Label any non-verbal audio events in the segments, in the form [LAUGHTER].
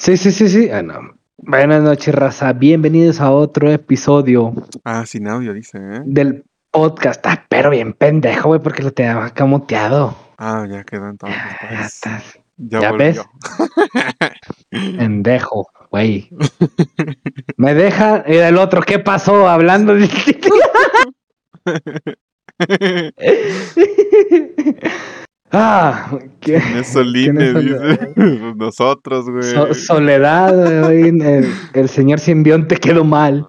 Sí, sí, sí, sí. Ah, no. Buenas noches, raza. Bienvenidos a otro episodio Ah, sin audio, dice, ¿eh? del podcast. Ah, pero bien pendejo, güey, porque lo te había camoteado. Ah, ya quedó entonces. Ya, ya pues. estás. Ya, ¿Ya volvió. ves? Pendejo, güey. [LAUGHS] Me deja. Y el otro, ¿qué pasó? Hablando de. [LAUGHS] [LAUGHS] ah, ¿qué? ¿Quién es Soline? ¿Quién es dice. Nosotros, güey. So- soledad, güey. El, el señor simbionte quedó mal.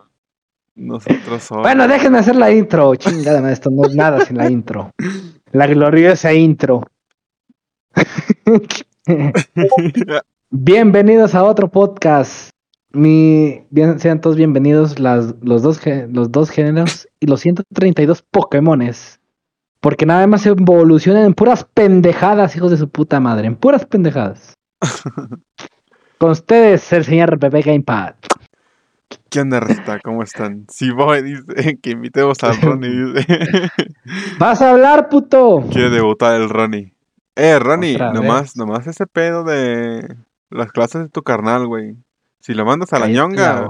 Nosotros somos. Bueno, déjenme hacer la intro. Chingada, esto no es nada sin la intro. La gloriosa intro. [LAUGHS] Bienvenidos a otro podcast. Mi, bien, sean todos bienvenidos las, los, dos, los dos géneros y los 132 Pokémones. Porque nada más se evolucionan en puras pendejadas, hijos de su puta madre. En puras pendejadas. [LAUGHS] Con ustedes, el señor Bebé Gamepad. ¿Qué onda, Rita? ¿Cómo están? Si voy, dice [LAUGHS] que invitemos al Ronnie, [LAUGHS] dice. ¿Vas a hablar, puto? Quiere debutar el Ronnie. Eh, Ronnie, Otra nomás, vez. nomás ese pedo de las clases de tu carnal, güey. Si lo mandas a la ñonga,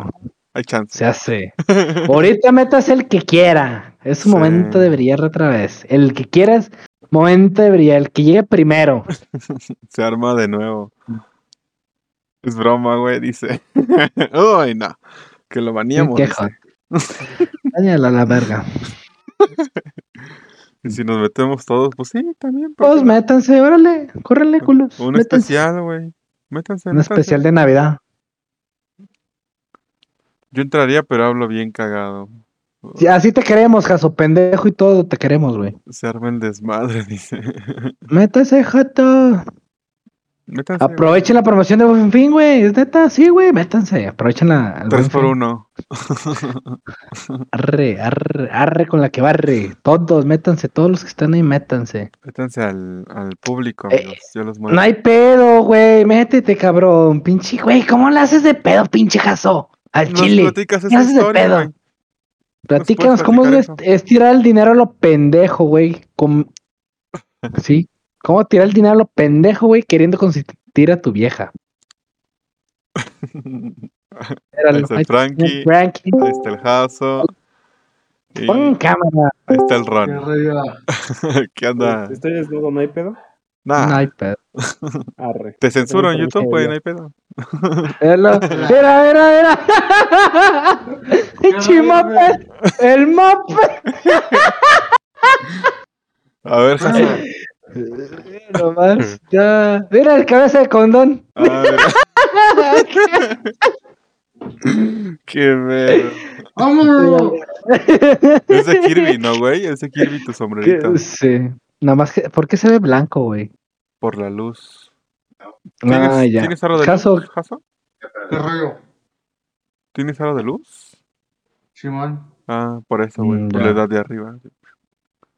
hay chance. Se hace. Ahorita metas el que quiera. Es su Sí. momento de brillar otra vez. El que quieras, momento de brillar. El que llegue primero. [LAUGHS] Se arma de nuevo. Es broma, güey, dice. [LAUGHS] Uy, no. Que lo baneamos. queja. dice. [LAUGHS] Dáñala a la verga. Y si nos metemos todos, pues sí, también. ¿por Pues métanse, órale. Córrele, culos. Un métanse. especial, güey. Métanse. Un métanse. especial de Navidad. Yo entraría, pero hablo bien cagado. Sí, así te queremos, Jaso. Pendejo y todo te queremos, güey. Se arma el desmadre, [LAUGHS] dice. Métase, jato. Métanse. güey. Aprovechen la promoción de Buen Fin, güey. Es neta, sí, güey. Métanse. Aprovechen la. el Tres Buen por Fin. uno. [LAUGHS] Arre, arre, arre con la que barre. Todos, métanse. Todos los que están ahí, métanse. Métanse al, al público, Eh, amigos. Yo los muevo. No hay pedo, güey. Métete, cabrón. Pinche, güey. ¿Cómo le haces de pedo, pinche jaso? Al Nos chile. ¿Qué haces de pedo? güey. Platícanos puedes cómo es, tirar el dinero a lo pendejo, güey. Com- [LAUGHS] Sí. ¿Cómo tirar el dinero a lo pendejo, güey, queriendo consentir a tu vieja? Ahí está ahí el Frankie. Frankie. Ahí está el Jaso. Pon cámara. ahí está el Qué Ron. arriba. [LAUGHS] ¿Qué anda? Estoy desnudo, ¿no hay pedo? Nah, No hay pedo. [LAUGHS] Arre. te censuro en YouTube, güey, no hay pedo. [LAUGHS] Era, era, era. mapa. [LAUGHS] El mapa. A ver, Jaso. Nomás, ya. Mira el cabeza de condón. Qué mero. ¡Vámonos! Es de Kirby, ¿no, güey? Es de Kirby tu sombrerito. Sí. Nada más que, ¿por qué se ve blanco, güey? Por la luz. Ah, ¿Tienes, ya. ¿tienes aro de Caso- luz, Jaso? ¿Qué rollo? ¿Tienes aro de luz? Simón. Ah, por eso, güey. Mm, Por ya. la edad de arriba.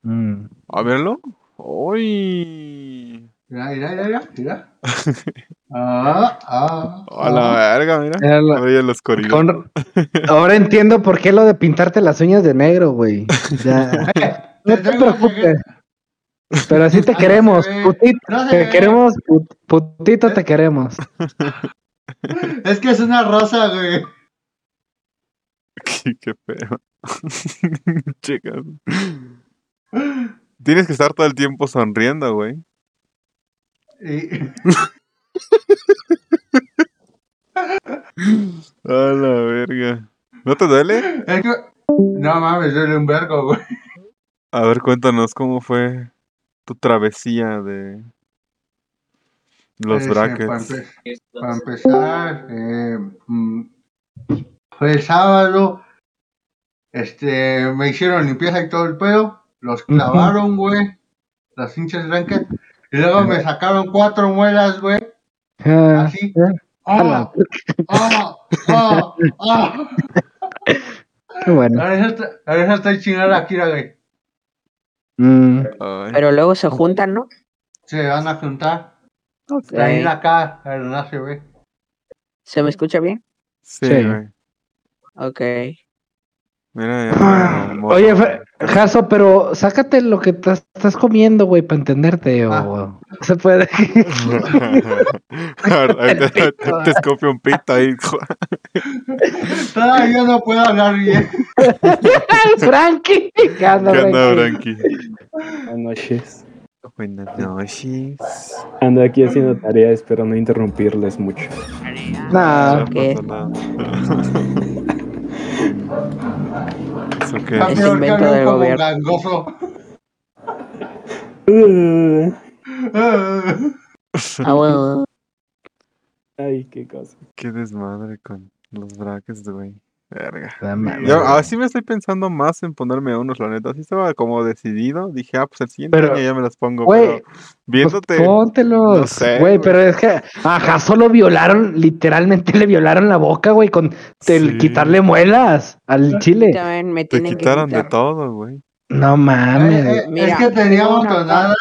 Mm. A verlo. ¡Uy! Mira, mira, mira, mira, mira. [LAUGHS] Ah, ah. A la verga, mira. La- Oye, los. Con- Ahora entiendo por qué lo de pintarte las uñas de negro, güey. Ya. [LAUGHS] No te preocupes. Pero así te [LAUGHS] Ah, queremos, putito. No Te queremos, put- putito te queremos. [LAUGHS] Es que es una rosa, güey. qué, [LAUGHS] qué feo. Chicas. Tienes que estar todo el tiempo sonriendo, güey. Y... A la verga. ¿No te duele? Es que... No mames, duele un vergo, güey. A ver, cuéntanos cómo fue tu travesía de los Este, Para, brackets. empe- para empezar, eh, mm, fue el sábado. Este, me hicieron limpieza y todo el pedo. Los clavaron, güey. Las pinches ranked. Y luego me sacaron cuatro muelas, güey. Ah, Así. ¡Ah! ¡Ah! ¡Ah! [LAUGHS] Qué bueno. Ahora está, ahora estoy chingada aquí, güey. Mm, Pero luego se juntan, ¿no? Se van a juntar. Ok. Ahí acá, pero no se ve. ¿Se me escucha bien? sí, sí. Ok. Mira, ya. Ah, Oye, Jaso, pero sácate lo que estás comiendo, güey, para entenderte. O Ah. se puede. [LAUGHS] Te, te, te escupe un pito ahí. [LAUGHS] Todavía no puedo hablar bien. [LAUGHS] Frankie. ¿Qué anda, ¿Qué onda, Frankie? Buenas noches. Buenas noches. Ando aquí haciendo tarea, espero no interrumpirles mucho. Nah, No ¿qué? pasa nada. ¿Eso qué? Es que invento del gobierno. gangoso. Uh, [LAUGHS] Ah. Ah, bueno. Ay, qué cosa. Qué desmadre con los brackets, güey. Verga. Yo así me estoy pensando más en ponerme unos, la neta. Así estaba como decidido. Dije, ah, pues el siguiente Pero, año ya me los pongo. güey, pero viéndote. Pues póntelos. no sé, güey, pero es que a Jaso lo violaron, literalmente le violaron la boca, güey, con el Sí. quitarle muelas al chile. Me Te que quitaron de todo, güey. No Eh, mames. eh, Mira, es que tenía tengo una montonadas.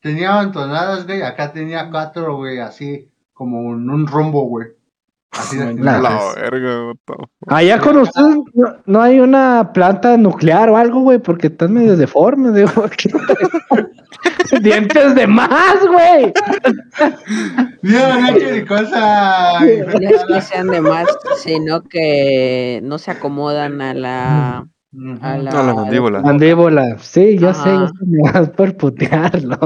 Tenía montonadas, güey. Acá tenía cuatro, güey, así como en un rombo, güey. Así de. La verga. Allá con ustedes no, no hay una planta nuclear o algo, güey, porque están medio deformes, digo. [LAUGHS] [LAUGHS] Dientes de más, güey. Mira, no ni cosa. No es que sean de más, sino que no se acomodan a la. Ujú. A la, A la mandíbula. Mandíbula. Sí, yo sé, yo sé, me vas por putearlo.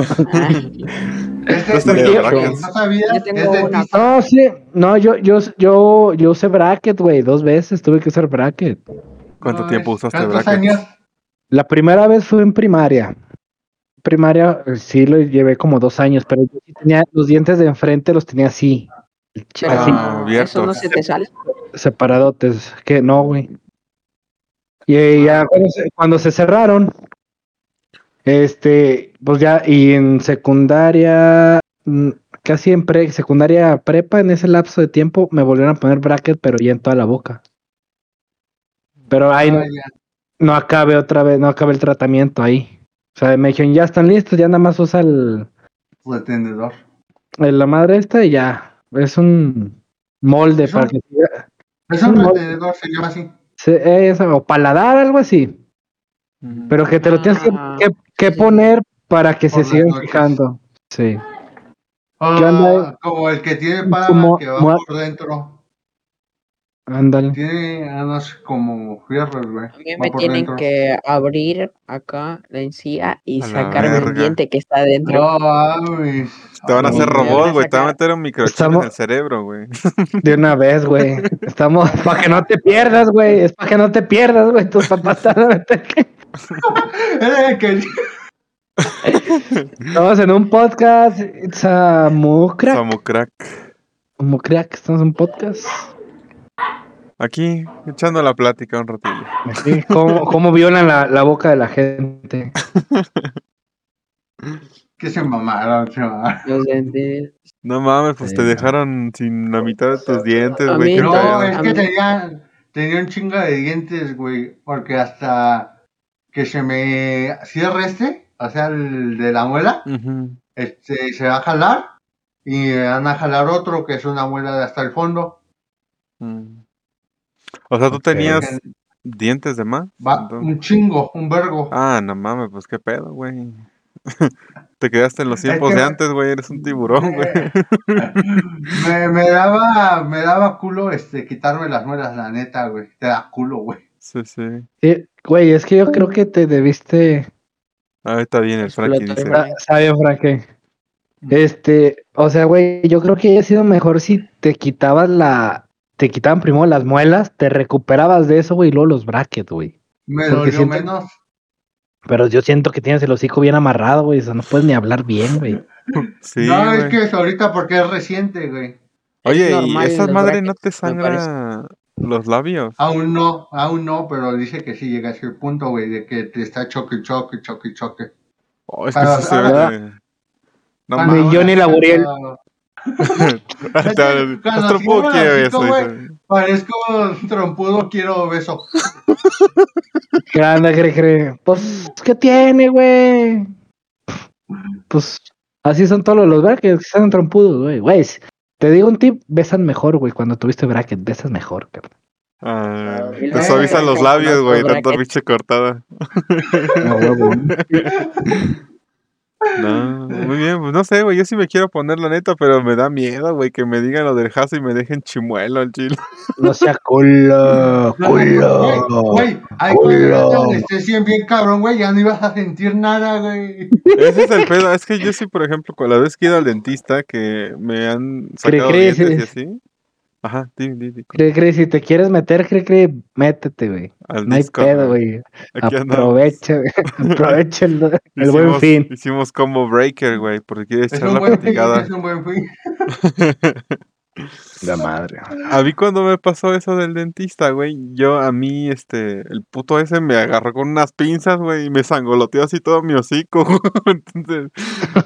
Este, este, no brackets. sabía, Yo tengo es una. dentista. No, sí, no, yo, yo, yo, yo usé bracket, güey, dos veces tuve que usar bracket. ¿Cuánto No, tiempo usaste ¿Cuántos brackets? años? La primera vez fue en primaria. Primaria, sí lo llevé como dos años, pero yo sí tenía los dientes de enfrente, los tenía así, Pero así, Ah, abiertos. eso no se te sale. separadotes, que no, güey. Y ya cuando se, cuando se cerraron, este, pues ya, y en secundaria, mm, casi en pre, secundaria prepa, en ese lapso de tiempo, me volvieron a poner bracket, pero ya en toda la boca. Pero ahí no, Ah, no acabe otra vez, no acabe el tratamiento ahí. O sea, me dijeron, ya están listos, ya nada más usa el, el- la madre esta y ya. Es un molde Es para un- que Es un retendedor, se llama así. es- o paladar, algo así. Pero que te lo tienes que, Ah, que- poner para que Por se sigan noches. fijando. Sí. Ah, como el que tiene Como- Paraman que va como- por dentro. Ándale. Tiene unos como fierros, güey. A mí Va me tienen dentro. que abrir acá la encía y A sacarme el diente que está dentro. No. Te van a hacer robot, güey. Te van a meter un microchip Estamos- en el cerebro, güey. De una vez, güey. [LAUGHS] Estamos para que no te pierdas, güey. Es para que no te pierdas, güey. Tus papás te van a meter. [LAUGHS] Que Estamos en un podcast. It's a Mucrack. Samu crack. Mucrack. Estamos en un podcast. Aquí, echando la plática un ratillo. Sí, ¿Cómo, cómo violan la, la boca de la gente? que se mamaron, se mamaron. Los dientes. No mames, pues Sí, te no. dejaron sin la mitad de tus dientes, güey. no, es que tenía, tenía un chingo de dientes, güey. Porque hasta que se me cierre este, o sea, el de la muela, este, se va a jalar. Y me van a jalar otro que es una muela de hasta el fondo. Mm. O sea, tú tenías dientes de más. Va un chingo, un vergo. Ah, no mames, pues qué pedo, güey. [LAUGHS] Te quedaste en los Es tiempos que- de antes, güey. Eres un tiburón, güey. me, me daba, me daba culo este quitarme las muelas, la neta, güey. Te da culo, güey. Sí, sí. Sí, güey, es que yo creo que te debiste. El Frankie, Explotó el dice. brazo. Sabio, Frankie. Este, o sea, güey, yo creo que hubiera sido mejor si te quitabas la. Te quitaban primero las muelas, te recuperabas de eso, güey, y luego los brackets, güey. Me Porque dolió siento- menos. Pero yo siento que tienes el hocico bien amarrado, güey. O sea, no puedes ni hablar bien, güey. [LAUGHS] Sí, no, es que es ahorita porque es reciente, güey. Oye, ¿y normal esa los madre no te sangra los labios? Aún no, aún no, pero dice que sí llega a ese punto, güey, de que te está choque, choque, choque, choque. Oh, es que sí se ve. No [LAUGHS] Cuando- Ni yo ni la Buriel. Cuando Nuestro cierro pudo el quiere hocico, eso. güey. dice. Parezco trompudo, quiero beso. ¿Qué anda, cree, cree? Pues, ¿qué tiene, güey? Pues, así son todos los brackets, que están trompudos, güey. Güey, te digo un tip, besan mejor, güey. Cuando tuviste bracket, besas mejor, cabrón. Ah, Y te suavizan los labios, güey, tanto biche cortada. No, huevo. [LAUGHS] No, muy bien, pues no sé, güey, yo sí me quiero poner la neta, pero me da miedo, güey, que me digan lo del jazo y me dejen chimuelo al chile. No sea culo, [LAUGHS] culo. güey, ahí culo. cuando la anestesia bien cabrón, güey, ya no ibas a sentir nada, güey. Ese es el pedo, es que yo sí, por ejemplo, con la vez que he ido al dentista, que me han sacado dientes y sí. así. Ajá, di, di, di, Cri, cri, si te quieres meter, cri, cri, métete, güey. al No hay pedo, güey. Aprovecha, güey. [LAUGHS] Aprovecha el, el buen fin. Hicimos combo breaker, güey, porque quieres Es echar un la buen fin, platicada. es un buen fin. [LAUGHS] La madre. A mí cuando me pasó eso del dentista, güey, yo a mí, este, el puto ese me agarró con unas pinzas, güey, y me sangoloteó así todo mi hocico. [LAUGHS] Entonces,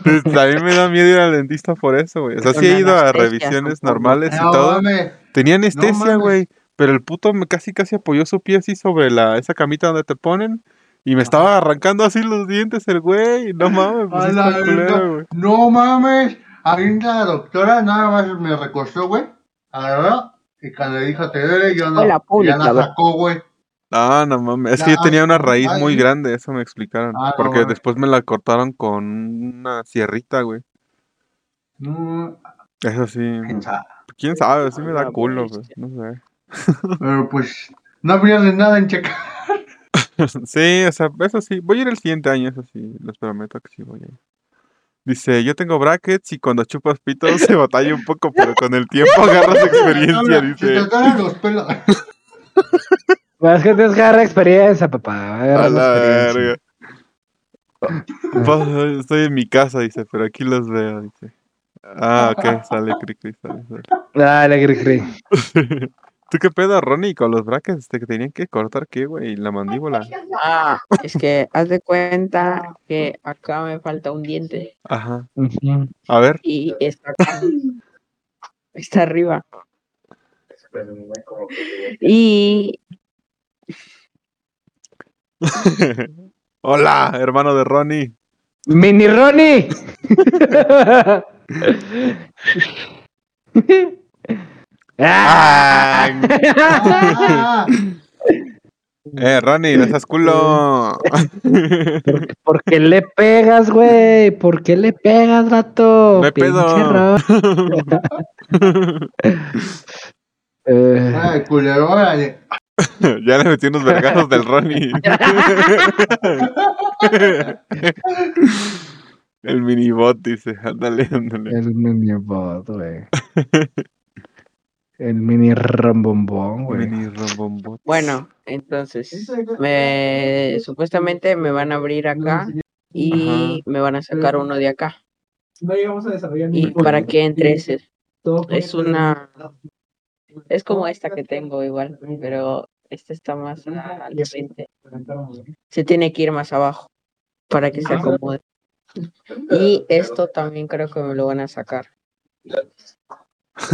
pues, a mí me da miedo ir al dentista por eso, güey. O sea, sí he ido a revisiones normales y No todo. mames, Tenía anestesia, güey, pero el puto me casi casi apoyó su pie así sobre la, esa camita donde te ponen. Y me estaba arrancando así los dientes el güey. No mames, pues A la culero. No mames. A mí la doctora nada más me recostó, güey. Agarró y cuando le dijo te duele, yo no. Ya pública, la güey. sacó, güey. Ah, no mames. Es que yo Ya, tenía una raíz ay. muy grande, eso me explicaron. Ah, no porque después me la cortaron con una sierrita, güey. No, Eso sí. quién sabe. ¿Quién sabe? Sí me da culo, güey. No sé. Pero pues no pierdes nada en checar. [LAUGHS] Sí, o sea, eso sí. Voy a ir el siguiente año, eso sí. Les prometo que sí voy a ir. Dice, yo tengo brackets y cuando chupas pitos se [LAUGHS] batalla un poco, pero con el tiempo agarras [LAUGHS] experiencia, Si te dice. atoran los pelos. [LAUGHS] Pues es que tienes que agarrar experiencia, papá. agarrar A la verga. Pues, estoy en mi casa, dice, pero aquí los veo, dice. Ah, ok, sale, cri, cri, sale, sale. Dale, cri, cri. ¿Tú qué pedo, Ronnie, con los brackets? ¿Te tenían que cortar qué, güey? La mandíbula. Ah, es que haz de cuenta que acá me falta un diente Ajá. A ver. y está acá. Está arriba. Y [LAUGHS] Hola, hermano de Ronnie. ¡Mini Ronnie! [LAUGHS] [LAUGHS] ¡Ah! Ah, [LAUGHS] Eh, Ronnie, no seas culo. ¿Por, por qué le pegas, güey? ¿Por qué le pegas, vato? No pedo. [LAUGHS] Eh, Ay, culero, órale. ya le metí unos vergazos del Ronnie. [LAUGHS] El minibot dice, ándale, ándale. el mini bot, güey. El mini rambombón, güey. Mini rombombot. bueno, entonces me supuestamente me van a abrir acá y me van a sacar uno de acá. No llegamos a desarrollar Y para que entre ese es una es como esta que tengo igual, pero esta está más al frente. Se tiene que ir más abajo para que se acomode. [LAUGHS] Y esto también creo que me lo van a sacar.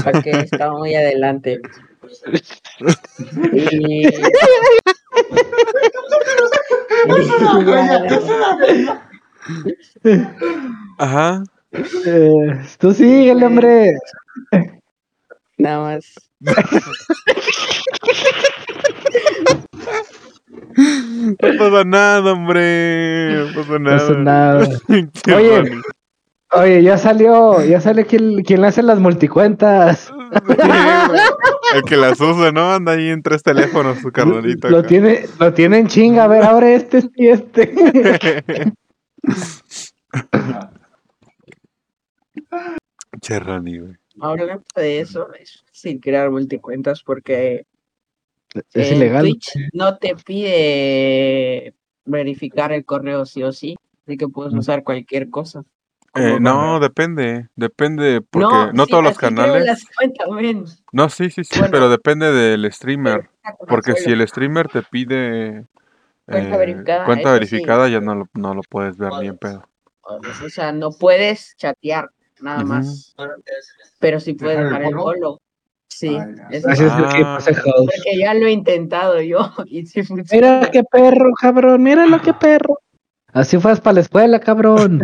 Porque está muy adelante. Y... [LAUGHS] [LAUGHS] Ajá. Eh, tú síguele, hombre. Nada más. No pasa nada, hombre. No pasa No nada. pasa nada. [LAUGHS] Oye. Ronnie. Oye, ya salió, ya sale quien, quien le hace las multicuentas. El que las usa, ¿no? Anda ahí en tres teléfonos su carnalito. Lo acá. tiene, lo tiene en chinga, a ver, abre este y este. [LAUGHS] Che, Ronnie, güey. Hablando de eso, es sin crear multicuentas porque Es ilegal. Twitch no te pide verificar el correo sí o sí, así que puedes usar cualquier cosa. Eh, no, depende. Depende, porque no, sí, todos los canales. las. No, sí, sí, sí, Bueno. pero depende del streamer. Porque si el streamer te pide Cuenta eh, verificada, cuenta sí. ya no lo, no lo puedes ver ni en pedo. O sea, no puedes chatear, nada más. Pero sí puedes ¿Dejar el follow. Sí, Ah, eso Así es el que Ah. pasa porque ya lo he intentado yo [LAUGHS] y sí funciona. Mira qué perro, cabrón, mira lo que perro. Así fuas para la escuela, cabrón.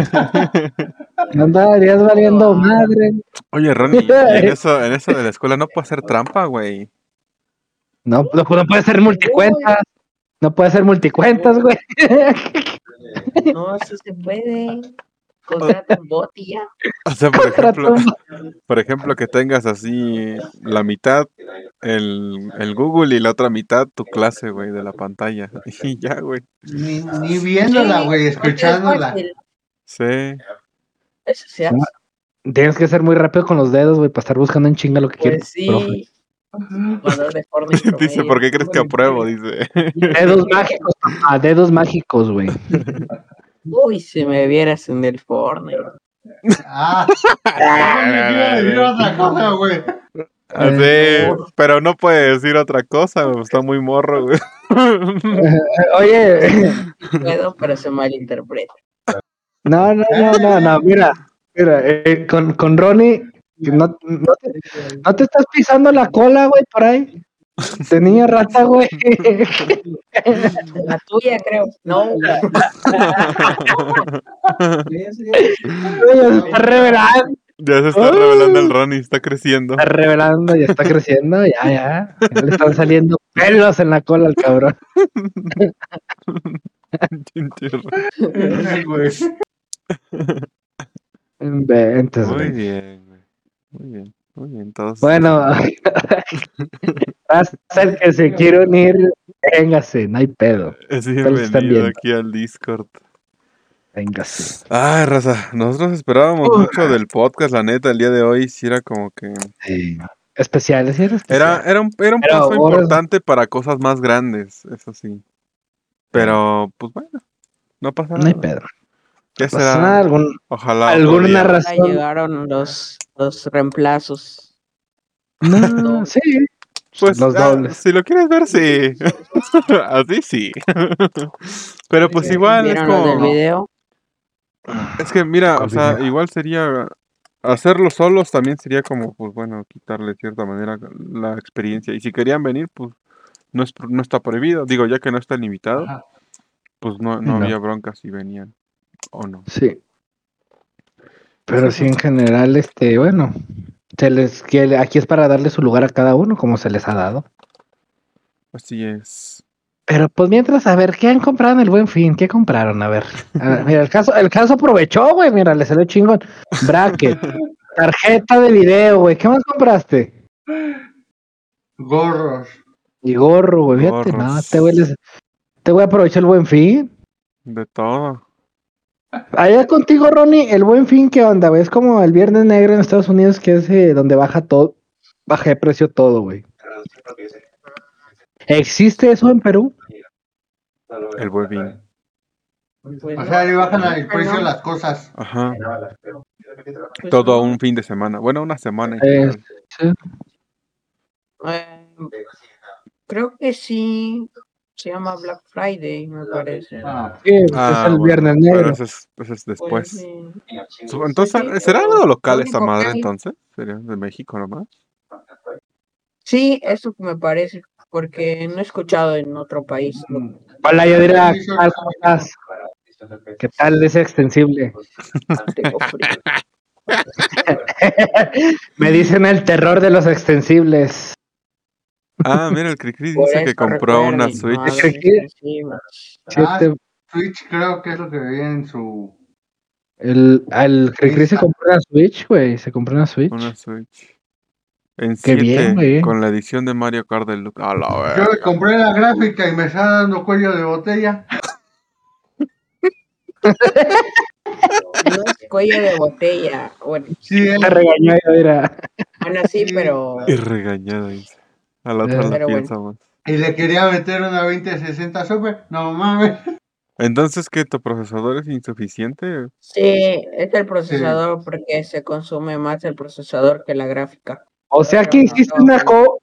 No [LAUGHS] andarías valiendo madre. Oye, Ronnie, en [LAUGHS] eso, en eso de la escuela no puedo hacer trampa, güey. No, no, no puede ser multicuentas. No puede ser multicuentas, güey. No, sí se puede. Contrata un bot y ya. O sea, por ejemplo, por ejemplo, que tengas así la mitad el, el Google y la otra mitad tu clase, güey, de la pantalla. [LAUGHS] Y ya, güey. Ni, ni viéndola, güey, escuchándola. Sí. Eso se hace. Tienes que ser muy rápido con los dedos, güey, para estar buscando en chinga lo que Pues quieres. sí. [LAUGHS] Dice. ¿por qué crees que apruebo? Dice. Dedos mágicos, papá, dedos mágicos, güey. [LAUGHS] Uy, si me vieras en el Fortnite. Ah, yo iba a decir otra cosa, güey. Pero no puede decir otra cosa, güey, está muy morro, güey. [LAUGHS] Oye, Puedo, pero se malinterpreta. no, no, no, no, no, mira, mira, eh, con, con Ronnie, no, no, te, no te estás pisando la cola, güey, por ahí. De niña rata, güey. La tuya, creo. No, está revelando, Ya se está revelando el Ronnie, está creciendo. está revelando, ya está creciendo, ya, ya. Ya le están saliendo pelos en la cola al cabrón. Ay, güey. Inventes, Muy bien, güey. Muy bien, Bueno, [LAUGHS] [LAUGHS] hasta el que se quiere unir, véngase, no hay pedo. es bienvenido aquí al Discord. Véngase. Ay, raza, nosotros esperábamos mucho del podcast, la neta, el día de hoy sí era como que... Sí. Especiales, ¿sí? Era, Era, especial. era un, era un Pero paso ahora- importante para cosas más grandes, eso sí. Pero, pues bueno, no pasa No hay nada. pedo. Pasa será, nada, algún, ojalá. alguna razón. llegaron los, los reemplazos. [LAUGHS] No, sí. Pues, los ah, dobles. si lo quieres ver, sí. [LAUGHS] Así sí. Pero pues igual es ¿Vieron lo del como... video? Es que mira, o ¿Cuál sea, igual sería hacerlo solos también sería como, pues bueno, quitarle de cierta manera la experiencia. Y si querían venir, pues no, es, no está prohibido. Digo, ya que no están invitados, Ajá. pues no, no, No. había bronca si venían o no. Sí. Pero sí, en general, este, bueno, se les, que aquí es para darle su lugar a cada uno, como se les ha dado. Así es. Pero pues mientras, a ver, ¿qué han comprado en el buen fin? ¿Qué compraron? A ver. A ver, mira, el caso, el caso aprovechó, güey, mira, le salió chingón. Bracket, [LAUGHS] tarjeta de video, güey. ¿Qué más compraste? Gorros. Y gorro, güey. Fíjate, no, Gorros. este güey les, este güey aprovechó el buen fin. De todo. Allá contigo, Ronnie, el buen fin, ¿qué onda, güey? Es como el viernes negro en Estados Unidos, que es eh, donde baja todo, baja de precio todo, güey. ¿Existe eso en Perú? El buen Pues O sea, le bajan el precio de las cosas. Ajá. Pues Todo un fin de semana. Bueno, una semana. Eh. Eh, creo que sí. Se llama Black Friday, me parece. Ah, Sí, pues, Ah, es el bueno, viernes negro. ese es, ese es Pues, después. sí. Entonces, ¿será algo local lo esta madre entonces? ¿Sería de México nomás? Sí, eso me parece, porque no he escuchado en otro país. mm. Hola, Yadira, ¿qué tal? ¿Cómo estás? ¿Qué tal ese extensible? Tengo [LAUGHS] frío. [LAUGHS] Me dicen el terror de los extensibles. Ah, mira, el Cricri Por dice que eso compró una recuerden, Switch. no, los ¿Qué quiere? extensivos. Ah, Siete- Switch creo que es lo que veía en su. el, al Cricri se compró una Switch, güey. Se compró una Switch. Una Switch. En Qué bien, 7, güey. con la edición de Mario Kart del A la Yo verga. le compré la gráfica y me está dando cuello de botella. No es cuello de botella. Bueno, Sí, él- Te regañó, Yadira. bueno, sí, Sí. pero. Y regañada, dice. A la otra la bueno. más. y le quería meter una 2060 Super. No mames. Entonces, ¿qué? ¿Tu procesador es insuficiente? Sí, es el procesador porque se consume más el procesador que la gráfica. O sea que Pero hiciste no, una no. co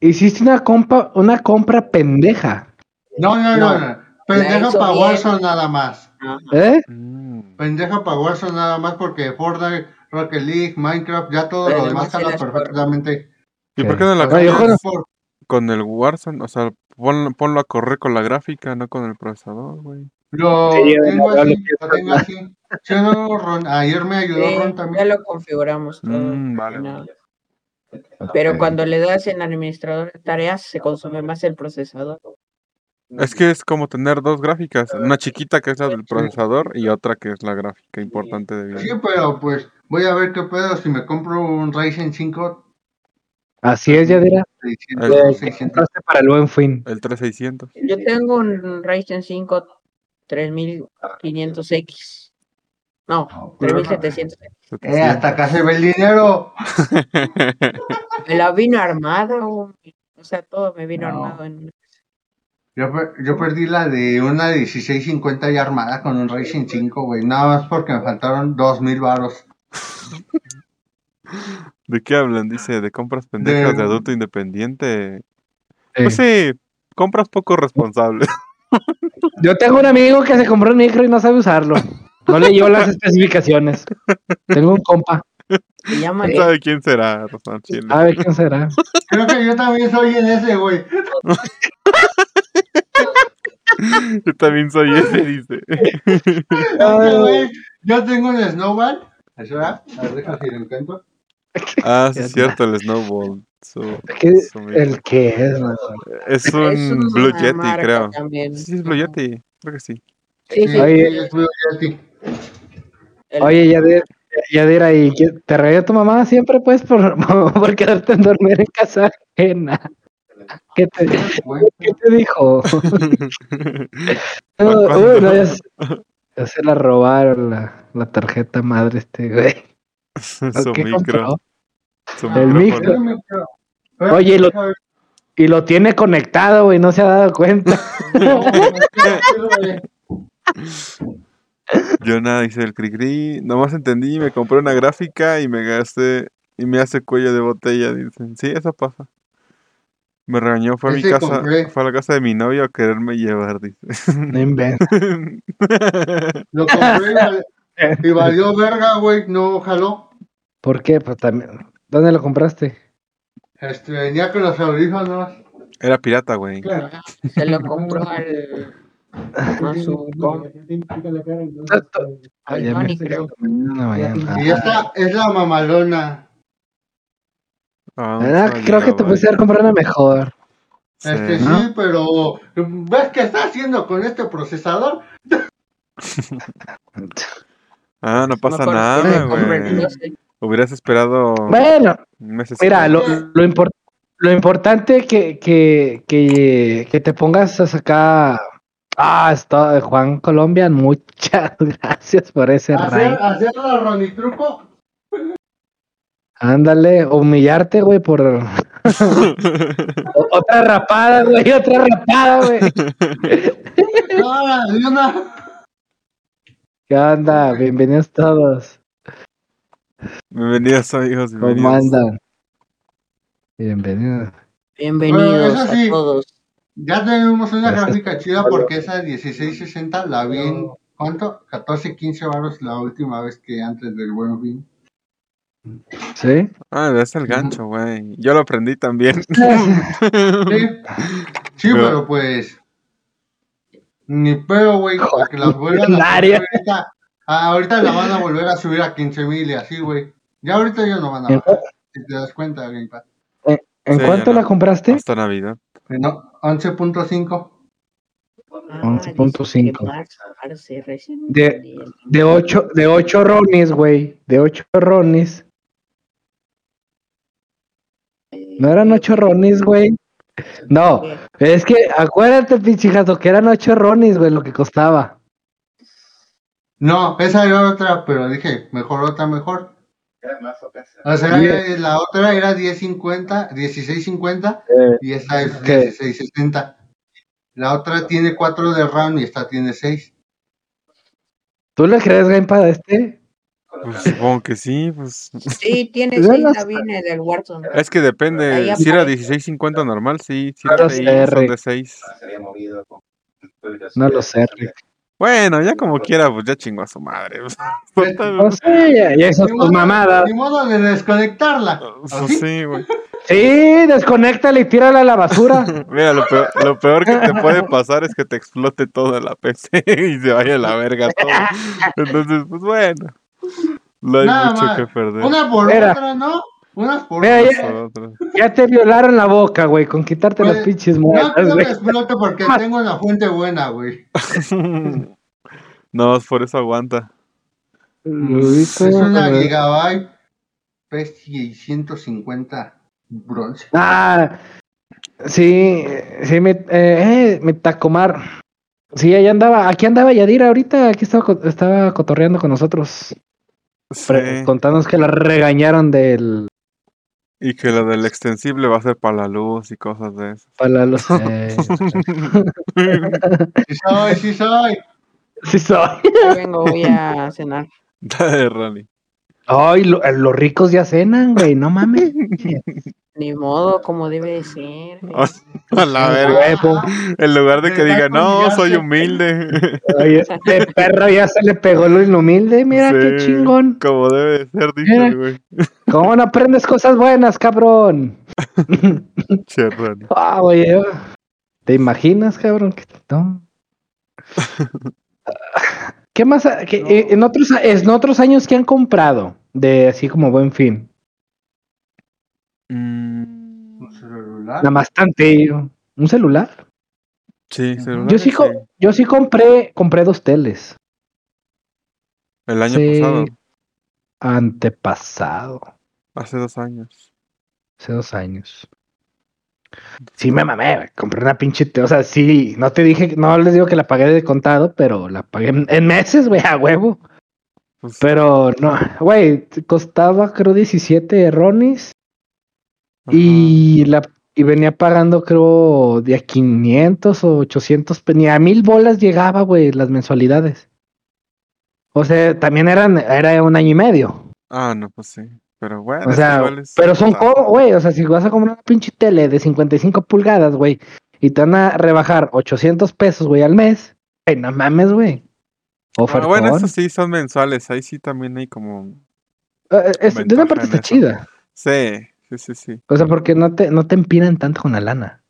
hiciste una compa, una compra pendeja. No, no, no. No. Pendeja para. Warzone nada más. ¿Eh? Mm. Pendeja para Warzone nada más porque Fortnite, Rocket League, Minecraft, ya todo Pero lo demás jala perfectamente. ¿Y por qué no la con el Warzone? O sea, ponlo, ponlo a correr con la gráfica, no con el procesador, güey. Lo Sí, tengo no, así, lo tengo así. Sí, no, Ron, ayer me ayudó Sí, Ron ya también. lo configuramos todo. Mm, vale. Pero cuando le das en administrador de tareas, se consume más el procesador. Es que es como tener dos gráficas, una chiquita que es la del procesador y otra que es la gráfica importante de Sí, video. pero pues voy a ver qué pedo si me compro un Ryzen 5 Así es, Yadira. 600, ¿qué 600. compraste para el buen fin? El 3600. Yo tengo un Ryzen 5 3500X. No, 3700. Eh, hasta acá se ve el dinero. Me la vino armado. O sea, todo me vino No. armado en Yo, yo perdí la de una 1650 ya armada con un Ryzen 5, güey. Nada más porque me faltaron 2000 varos. [LAUGHS] ¿De qué hablan? Dice, de compras pendejas de De- adulto independiente. Sí. Pues sí, compras poco responsables. [LAUGHS] Yo tengo un amigo que se compró un micro y no sabe usarlo. No leyó las [LAUGHS] especificaciones. Tengo un compa. Se llama ¿Quién sabe quién será, Rosán Chile? A ver quién será. Creo que yo también soy en ese, güey. [LAUGHS] Yo también soy ese, dice. Es que, güey, yo tengo un Snowball. ¿Eso era? A ver, deja si lo encuentro. [LAUGHS] Ah, sí, es cierto, el Snowball. Su- ¿Qué- su micro. ¿El qué es? Es un Blue Yeti, creo. también. Sí, es Blue Yeti, creo que sí. Sí, sí. Oye. es Blue Yeti. el- Oye, Yadira, ¿y te reía tu mamá siempre, pues, por, [LAUGHS] por quedarte en dormir en casa ajena? ¿Qué te, qué te dijo? [LAUGHS] No, uy, no, ya, se, ya se la robaron la, la tarjeta madre este güey. Su ¿Qué micro. compró? Su El micrófono. micro. Oye, lo- Y lo tiene conectado, güey, no se ha dado cuenta. [LAUGHS] Yo nada, dice el Cricri. Nomás entendí, me compré una gráfica y me gasté. Y me hace cuello de botella, dicen. Sí, eso pasa. Me regañó, fue a mi casa, compré. fue a la casa de mi novio a quererme llevar, dice. No. [LAUGHS] Lo compré y valió verga, güey. No jaló. ¿Por qué? Pues también. ¿Dónde lo compraste? Este, venía con los audífonos. Era pirata, güey. Se lo compró al. A su. Ah, Tony, creo. Mañana. Y esta es la mamalona. Ah, Ah, creo que te pudiste haber comprado una mejor. Sí. Este sí, pero ¿ves qué está haciendo con este procesador? [LAUGHS] Ah, no pasa nada, güey. 12. Hubieras esperado Bueno, meses. mira, lo, lo, lo importante que, que, que, que te pongas a sacar. Ah, está Juan Colombia, muchas [LAUGHS] gracias por ese Hacer, raid. hacer la Ronitruco. Ándale, humillarte, güey, por [LAUGHS] otra rapada, güey, otra rapada, güey. [LAUGHS] De una. ¿Qué onda? Bienvenidos todos. Bienvenidos, amigos. ¿Cómo Bienvenidos. andan? Bienvenidos. Bienvenidos Bueno, eso sí. a todos. Ya tenemos una gráfica chida porque esa 1660 la vi en. ¿Cuánto? 14, 15 baros la última vez que antes del buen fin. ¿Sí? Ah, es el gancho, güey. Yo lo aprendí también. [LAUGHS] Sí, sí Pero- pero pues. Ni pedo, güey, porque las vuelvan a subir ahorita. Ah, ahorita la van a volver a subir a 15 mil y así, güey. Ya ahorita ya no van a ¿En, bajar. Si te das cuenta, Game Pass. en Sí, cuánto la no. compraste? Hasta Navidad. No, 11.5. Ah, 11.5. dice que marzo, marzo, recién De-. De ocho, de ocho ronis, güey. De ocho ronis. ¿No eran ocho ronis, güey? No, es que acuérdate, pinche gato, que eran ocho ronis, güey, lo que costaba. No, esa era otra, pero dije, mejor otra, mejor. O sea, Diez. eh, la otra era 10.50, 16.50 Eh, y esta es ¿Qué? 16.60. La otra tiene 4 de RAM y esta tiene 6. ¿Tú le crees Gamepad a este? Pues supongo que sí, pues. Sí, tiene Yo seis no la vine del Warzone. Es que depende. Ahí Si era aparece. 16.50 normal, sí. Si No era lo 6, sé, son Rick. de 6. No lo sé, Rick. Bueno, ya como quiera, pues ya chingó a su madre. [LAUGHS] Pues, sé, ya, ya esas tus mamadas. Ni modo de desconectarla. Pues ¿Así? sí, güey. [LAUGHS] Sí, desconéctala y tírala a la basura. [LAUGHS] Mira, lo peor, lo peor que te puede pasar es que te explote toda la PC y se vaya a la verga todo. Entonces, pues bueno. No hay Nada mucho más. que perder. Una por Era. otra, ¿no? Unas por Mira, otras. ya-. Ya te violaron la boca, güey, con quitarte las pinches No muelas, creo güey. que explote porque [LAUGHS] tengo una fuente buena, güey. no, por eso aguanta. Es una. Gigabyte P650 bronce. Ah, sí, sí, mi, eh, eh, mi Tacomar. Sí, ahí andaba, aquí andaba Yadira ahorita, aquí estaba, estaba cotorreando con nosotros, Sí. contándonos que la regañaron del, Y que lo del extensible va a ser para la luz y cosas de eso. para los, [LAUGHS] eh, Sí soy, sí soy. sí soy. Ya vengo, voy a cenar. [LAUGHS] de Rally. Ay, lo- eh, los ricos ya cenan, güey, no mames. [LAUGHS] Ni modo, como debe de ser. güey. A la verga. En lugar de que diga, no, soy llave". humilde. Oye, este perro ya se le pegó lo humilde, mira qué chingón. Como debe de ser, dice Mira. el güey. ¿Cómo no aprendes cosas buenas, cabrón? [LAUGHS] Rally. Ah, oye, ¿te imaginas, cabrón? que no? [LAUGHS] ¿Qué más? No. eh, en, otros, en otros años que han comprado de así como buen fin? Mm, Un celular. Nada más. ¿Un celular? sí, Yo celulares, Yo sí, co- sí. yo sí compré, compré dos teles. El año Sí. pasado, Antepasado. hace dos años. Hace dos años. Sí me mamé, compré una pinche, te- o sea, sí, no te dije, no les digo que la pagué de contado, pero la pagué en, en meses, güey, a huevo. Pues, Pero no, güey, costaba creo 17 ronis ajá. y la y venía pagando creo de a 500 o 800, pe- ni a mil bolas llegaba, güey, las mensualidades. O sea, también eran, era un año y medio. Ah, no, pues sí. Pero bueno, O sea, es- pero son como, güey, o sea, si vas a comprar una pinche tele de 55 pulgadas, güey, y te van a rebajar 800 pesos, güey, al mes, güey, no mames, güey. Ofertón. bueno, eso sí son mensuales. Ahí sí también hay como. Eh, es- de una parte está eso. chida. Sí, sí, sí, sí. O sea, porque no te, no te empinan tanto con la lana.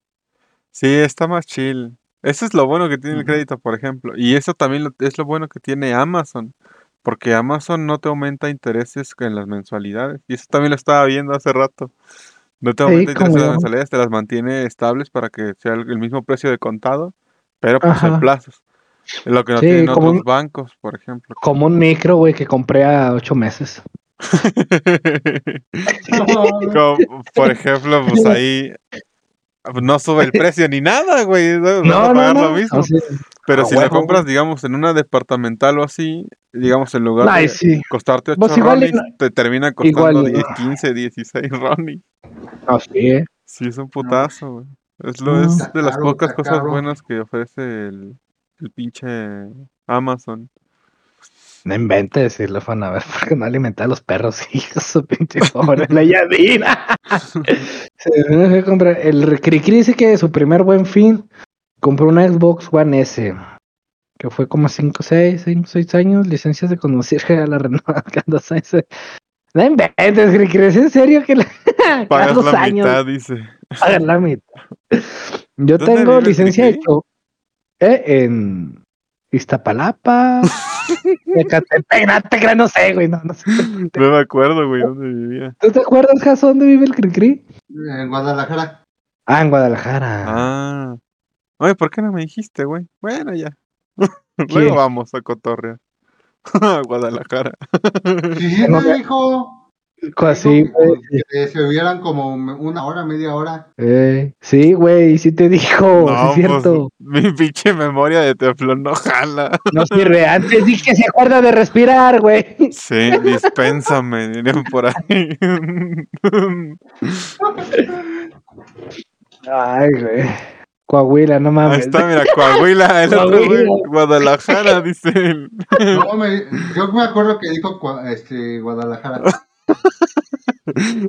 Sí, está más chill. Eso es lo bueno que tiene el crédito, por ejemplo. Y eso también lo- es lo bueno que tiene Amazon. Porque Amazon no te aumenta intereses en las mensualidades. Y eso también lo estaba viendo hace rato. No te Sí, aumenta intereses en las mensualidades, te las mantiene estables para que sea el, el mismo precio de contado, pero pues en Ajá. plazos. Lo que no Sí, tienen como otros un- bancos, por ejemplo. Como un micro, güey, que compré a ocho meses. [LAUGHS] Como, por ejemplo, pues ahí no sube el precio ni nada, güey. A No, no, pagar no. lo mismo. Pero a si la huevo, compras, güey. digamos, en una departamental o así, digamos, en lugar ay, de sí. costarte 8 Pues ronis, te termina costando igual y 10, no. 15, 16 ronis. No, sí. Sí, es un putazo, güey. Es, lo, es de las caro, pocas cosas caro. buenas que ofrece el, el pinche Amazon. No inventes, si lo van a ver, [LAUGHS] porque no alimenta a los perros, [LAUGHS] hijos, su pinche pobre, [LAUGHS] la Yadira. Se comprar- El Cricri dice que su primer buen fin compró una Xbox One S, que fue como 5, 6, 5, 6 años, licencias de conducir a la renovando No inventes, Cricri, ¿es en serio que la... Pagas la años mitad, dice. pagan la mitad? Yo ¿Dónde tengo licencia de eh, en Iztapalapa, [LAUGHS] Ecatepec, no te creas, no sé, güey, no, no sé. No me acuerdo, güey, dónde vivía. ¿Tú te acuerdas, Jaso, dónde vive el Cricri? En Guadalajara. Ah, en Guadalajara. Ah. Oye, ¿por qué no me dijiste, güey? Bueno, ya. Luego vamos a Cotorrea. [LAUGHS] a Guadalajara. Sí, me dijo. Así, dijo güey. que, se vieran como una hora, media hora. Eh, sí, güey, sí te dijo, sí es cierto. pues, mi pinche memoria de teflón no jala. No sirve. Antes dije que se acuerda de respirar, güey. Sí, dispénsame, dirían por ahí. Ay, güey. Coahuila, no Ahí mames. está, mira, Coahuila, el otro güey. Guadalajara, dice él. No, me- yo me acuerdo que dijo este, Guadalajara.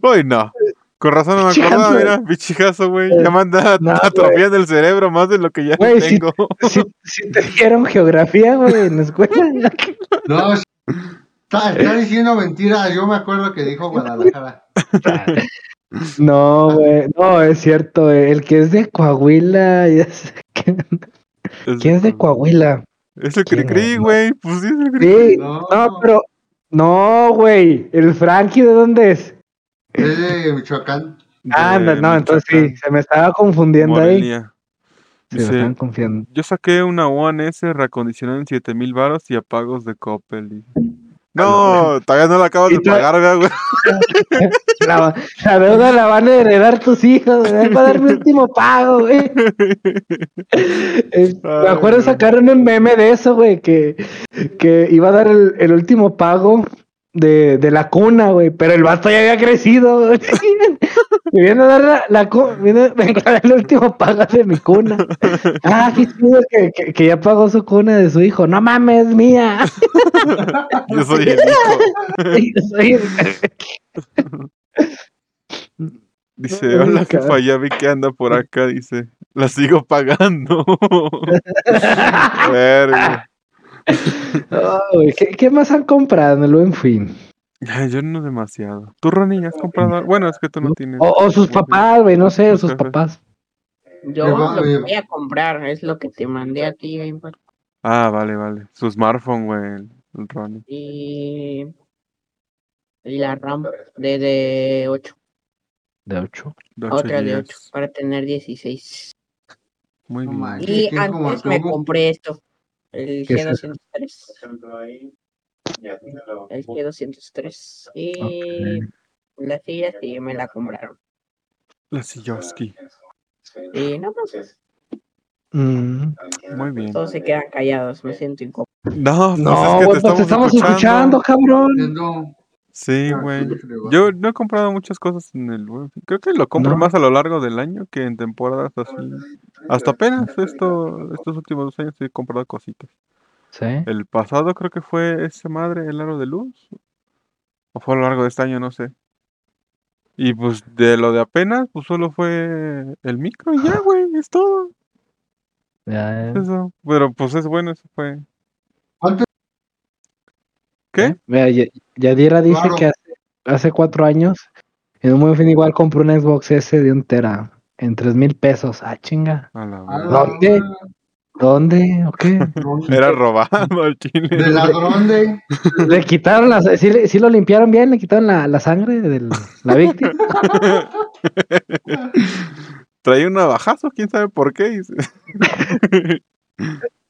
Uy, no. Con razón no me acordaba, mira, pichijazo, güey. Ya me anda No, atrofiando el cerebro más de lo que ya sí. tengo. Si, si te dieron geografía, güey, en la escuela. No, está, está diciendo mentiras. Yo me acuerdo que dijo Guadalajara. No, güey, no, es cierto, güey. El que es de Coahuila, ya sé que- ¿quién es de Coahuila? Es el ¿Quién Cricri, es? güey. Pues sí, es el Cricri. Sí, No. no, pero, no, güey, el Frankie, ¿de dónde es? Es de Michoacán. Anda, de no, entonces sí, Michoacán, se me estaba confundiendo ahí. Morelia. Se me estaban confundiendo. yo saqué una One S reacondicionada en 7000 varos y a pagos de Coppel. dice. No, todavía no la acabas de pagar, ¿verdad, güey. [LAUGHS] La, la deuda la van a heredar tus hijos, güey. Va a dar mi [LAUGHS] último pago, güey. Es- me Ay, acuerdo sacaron un meme de eso, güey, que, que iba a dar el, el último pago de, de la cuna, güey, pero el vato ya había crecido, güey. [LAUGHS] Me viene a dar la, la viene- [LAUGHS] vengo a dar el último pago de mi cuna. [LAUGHS] Ah, qué chido que, que, que ya pagó su cuna de su hijo. No mames, es mía. [LAUGHS] Yo soy el hijo. Soy el- Dice, hola jefa, ya vi que anda por acá, dice. La sigo pagando. Verga. Oh, ¿qué, qué más han comprado en el buen fin? [LAUGHS] Yo no demasiado. ¿Tú, Ronnie, has comprado algo? Bueno, es que tú no tienes. O, o sus papás, güey, no sé, Sus sus papás. Yo va- lo que voy a comprar es lo que te mandé a ti, Gamer. Ah, vale, vale. Su smartphone, güey, Ronnie. Y, y la RAM de, de 8. De ocho. De ocho Otra de gigas. 8 para tener 16. Muy bien. Y antes me compré esto. El ¿Qué es eso? G203. El G203. Y la silla sí me la compraron. La Silloski. Y no, pues Mm. Muy bien. todos se quedan callados. Me siento incómodo. No, pues No, es que güey, pues te estamos escuchando, cabrón. Siendo- Sí, Ah, güey. Yo no he comprado muchas cosas en el Fin. Creo que lo compro ¿No? más a lo largo del año que en temporadas así. Hasta apenas esto, estos últimos dos años he comprado cositas. Sí. El pasado creo que fue ese madre, el aro de luz. O fue a lo largo de este año, no sé. Y pues de lo de apenas, pues solo fue el micro y ya, güey, es todo. Ya, Eso. Pero pues es bueno, eso fue. ¿Cuánto? ¿Qué? Mira, Ya- Yadira dice Claro. que hace, hace cuatro años, en un buen fin igual compró un Xbox S de un tera en tres mil pesos. Ah, chinga. A la A verga. la- ¿Dónde? ¿Dónde? ¿O qué? [LAUGHS] Era robado al chile. De ladrón de. Le quitaron la, sí, le- sí lo limpiaron bien, le quitaron la, la sangre de la víctima. [LAUGHS] Traía un navajazo, quién sabe por qué. dice.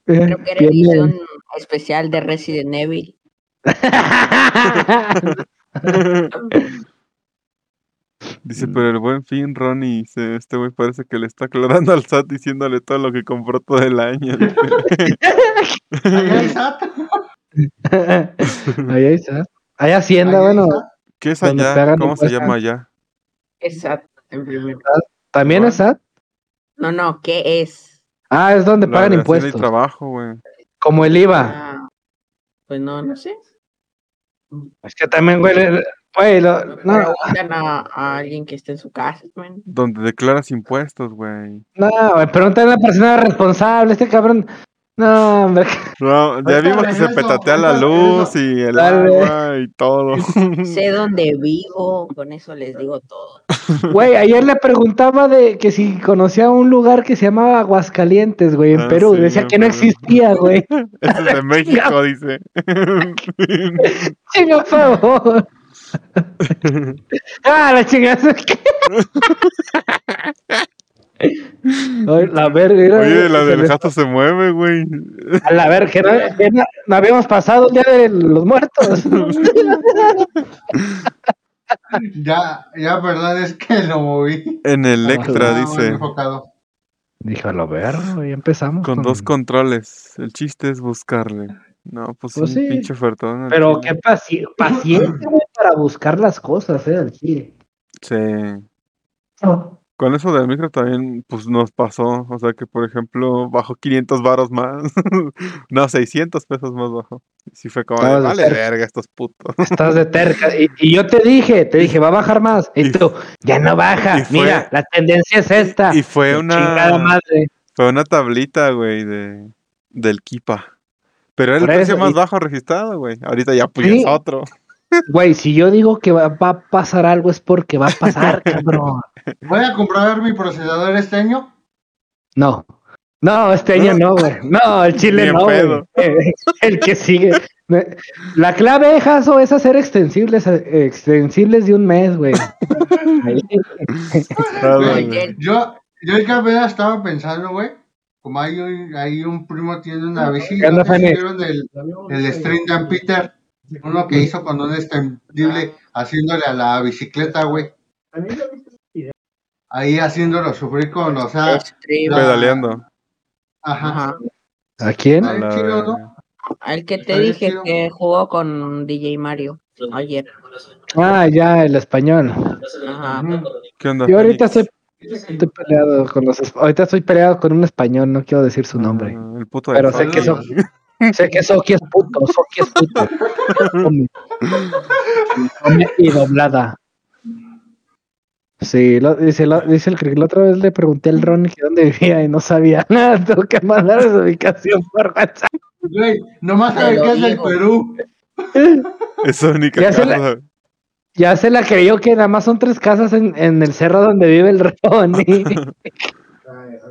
Creo que era edición especial de Resident Evil. [LAUGHS] Dice, pero el buen fin, Ronnie, dice, este güey parece que le está aclarando al SAT diciéndole todo lo que compró todo el año. Allá hay SAT. [LAUGHS] Ahí está. Hay Hacienda, Allá hay bueno, SAT. ¿Qué es allá? ¿Cómo se llama allá? En primer- también es SAT. No, no, ¿qué es? Ah, es donde La pagan Hacienda impuestos. trabajo, güey. Como el IVA. Ah, pues no, no sé. Es que también, güey, güey, lo- no, Preguntan a, a alguien que esté en su casa, man. Donde declaras impuestos, güey. no, güey, pregúntale a la persona responsable, este cabrón. No, hombre. No, ya vimos que se petatea la luz y el Dale. agua y todo. [LAUGHS] Sé dónde vivo, con eso les digo todo. Güey, ayer le preguntaba de que si conocía un lugar que se llamaba Aguascalientes, güey, en Ah, Perú. sí, Decía en que no existía, güey. [LAUGHS] Ese es de [LAUGHS] México, dice. Chinga, por favor. Ah, la chingada. Ay, la verga, mira, Oye, la del gato se mueve, güey. A la verga, que no, que no- no habíamos pasado el día de los muertos. [LAUGHS] Ya, ya, verdad es que lo moví. En Electra, Ah, mal dice. Dijo, a la verga, güey, empezamos. Con dos controles. El chiste es buscarle. No, pues, Pues un sí. pinche ofertón. Pero qué paci- paciencia, güey, para buscar las cosas, eh, al chile. Sí. Con eso del micro también, pues nos pasó. O sea que, por ejemplo, bajó 500 varos más. [LAUGHS] no, 600 pesos más bajó. Sí fue como, de, vale verga estos putos. [LAUGHS] Estás de terca. Y, y yo te dije, te dije, va a bajar más. Y Y- tú, ya no baja. fue- Mira, la tendencia es esta. y fue una- Chingada madre. Fue una tablita, güey, de, del Kipa. Pero era el precio eso, más y- bajo registrado, güey. Ahorita ya pues Sí. es otro. Güey, si yo digo que va, va a pasar algo es porque va a pasar, [LAUGHS] cabrón. Voy a comprar mi procesador este año. No. No, este año no, güey. No, el chile no, güey. pedo. [LAUGHS] El que sigue. La clave, Jaso, es hacer extensibles, eh, extensibles de un mes, güey. Yo, yo el que apenas estaba pensando, güey, como hay un, hay un primo tiene una bici, ¿Qué onda, ¿no vieron el, el stream de Peter? Uno que hizo con un extendible haciéndole a la bicicleta, güey. Ahí haciéndolo sufrir con, o sea, la- Pedaleando. ajá. Ajá. ¿A quién? A la chido. ¿no? Al que te dije chido. que jugó con DJ Mario ayer. Ah, ya, el español. Ajá. ¿Qué onda? Yo ahorita Félix? estoy, peleado con los. Ahorita estoy peleado con un español, no quiero decir su nombre. Ah, el puto Pero sé que Saludos. Sé que Soki es puto, Soki es puto. Y doblada. Sí, lo- dice, lo- dice el que la otra vez le pregunté al Ron que dónde vivía y no sabía [LAUGHS] nada. Tengo que mandar su ubicación por WhatsApp. Güey, nomás sabe que es del. Perú. Es única Ya se la-. Ya se la creyó que nada más son tres casas en, en el cerro donde vive el Ronnie. [LAUGHS]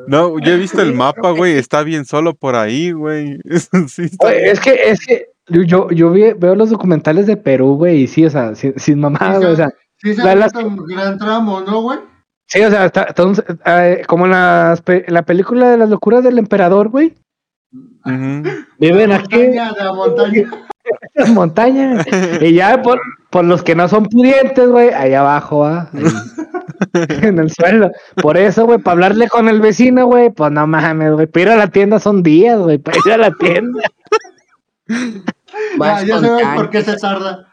No, yo he visto el mapa, güey. Está bien solo por ahí, güey. [LAUGHS] Sí, es que, es que yo, yo vi- veo los documentales de Perú, güey, y sí, o sea, sin, sin mamá, Sí, güey, o sea, Sí, se las- un gran tramo, ¿no, güey? sí, o sea, está- entonces, eh, como en, las pe- en la película de las locuras del emperador, güey, Ujú. viven La aquí montaña, la montaña. [LAUGHS] en las montañas, y ya por, por los que no son pudientes, güey, ahí abajo, ¿ah? [LAUGHS] En el suelo, por eso, güey, para hablarle con el vecino, güey, pues no mames, güey, para ir a la tienda son días, güey, para ir a la tienda. Ya, Vas ya con sabes por qué se tarda.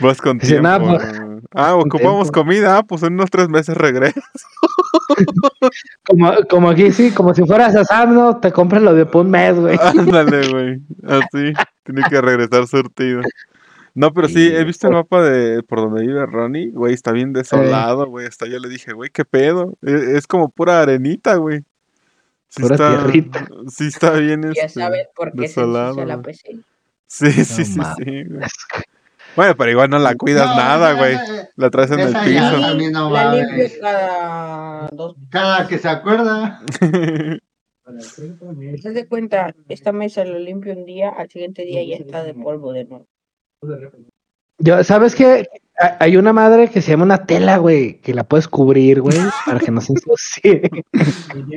Vas con nada, ¿no? Ah, ocupamos tiempo. comida. Ah, pues en unos tres meses regreso. [LAUGHS] Como, como aquí, sí, como si fueras a Sam, ¿no? Te compras lo de por un mes, güey. [LAUGHS] Ándale, [LAUGHS] güey. Así. Tiene que regresar surtido. No, pero sí, he visto el mapa de por donde vive Ronnie, güey, está bien desolado, güey. Hasta yo le dije, güey, qué pedo. E- Es, como pura arenita, güey. Sí Pura está, tierrita. Sí está bien Ya este, sabes por qué se desolado, ensucia la. PC. Sí, sí, No sí, mames. sí, güey. Bueno, pero igual no la cuidas No, nada, güey. La traes en el ya piso. no La limpio cada dos. Cada que se acuerda. [LAUGHS] ¿Te das cuenta? Esta mesa lo limpio un día, al siguiente día ya está de polvo de nuevo. Yo, ¿sabes qué? Ha- Hay una madre que se llama una tela, güey, que la puedes cubrir, güey, para que no se ensucie.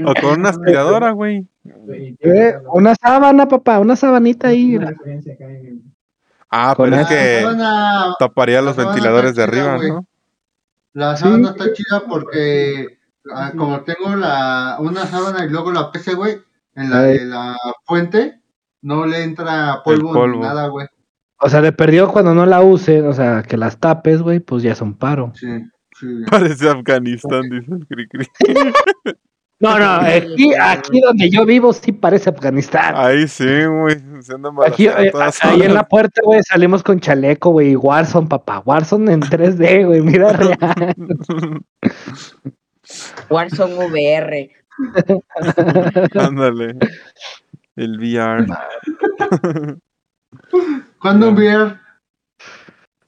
o con una aspiradora, güey. Eh, Una sábana, papá, una sabanita ahí. mira. Ah, pero es que sábana- taparía los ventiladores de chida, arriba, güey. ¿no? La Sí. sábana está chida porque ah, como tengo la una sábana y luego la PC, güey, en la de la fuente no le entra polvo, polvo. ni nada, güey. O sea, de perdió cuando no la use, o sea, que las tapes, güey, pues ya es un paro. Sí, sí. Parece Afganistán, dice el Cricri. [LAUGHS] No, no, aquí, aquí donde yo vivo sí parece Afganistán. Ahí sí, güey. Se andan Aquí, eh, ahí en la puerta, güey, salimos con chaleco, güey, y Warzone, papá. Warzone en 3D, güey, mira real. [LAUGHS] Warzone VR. [LAUGHS] Ándale. El VR. [LAUGHS] ¿Cuándo un beer?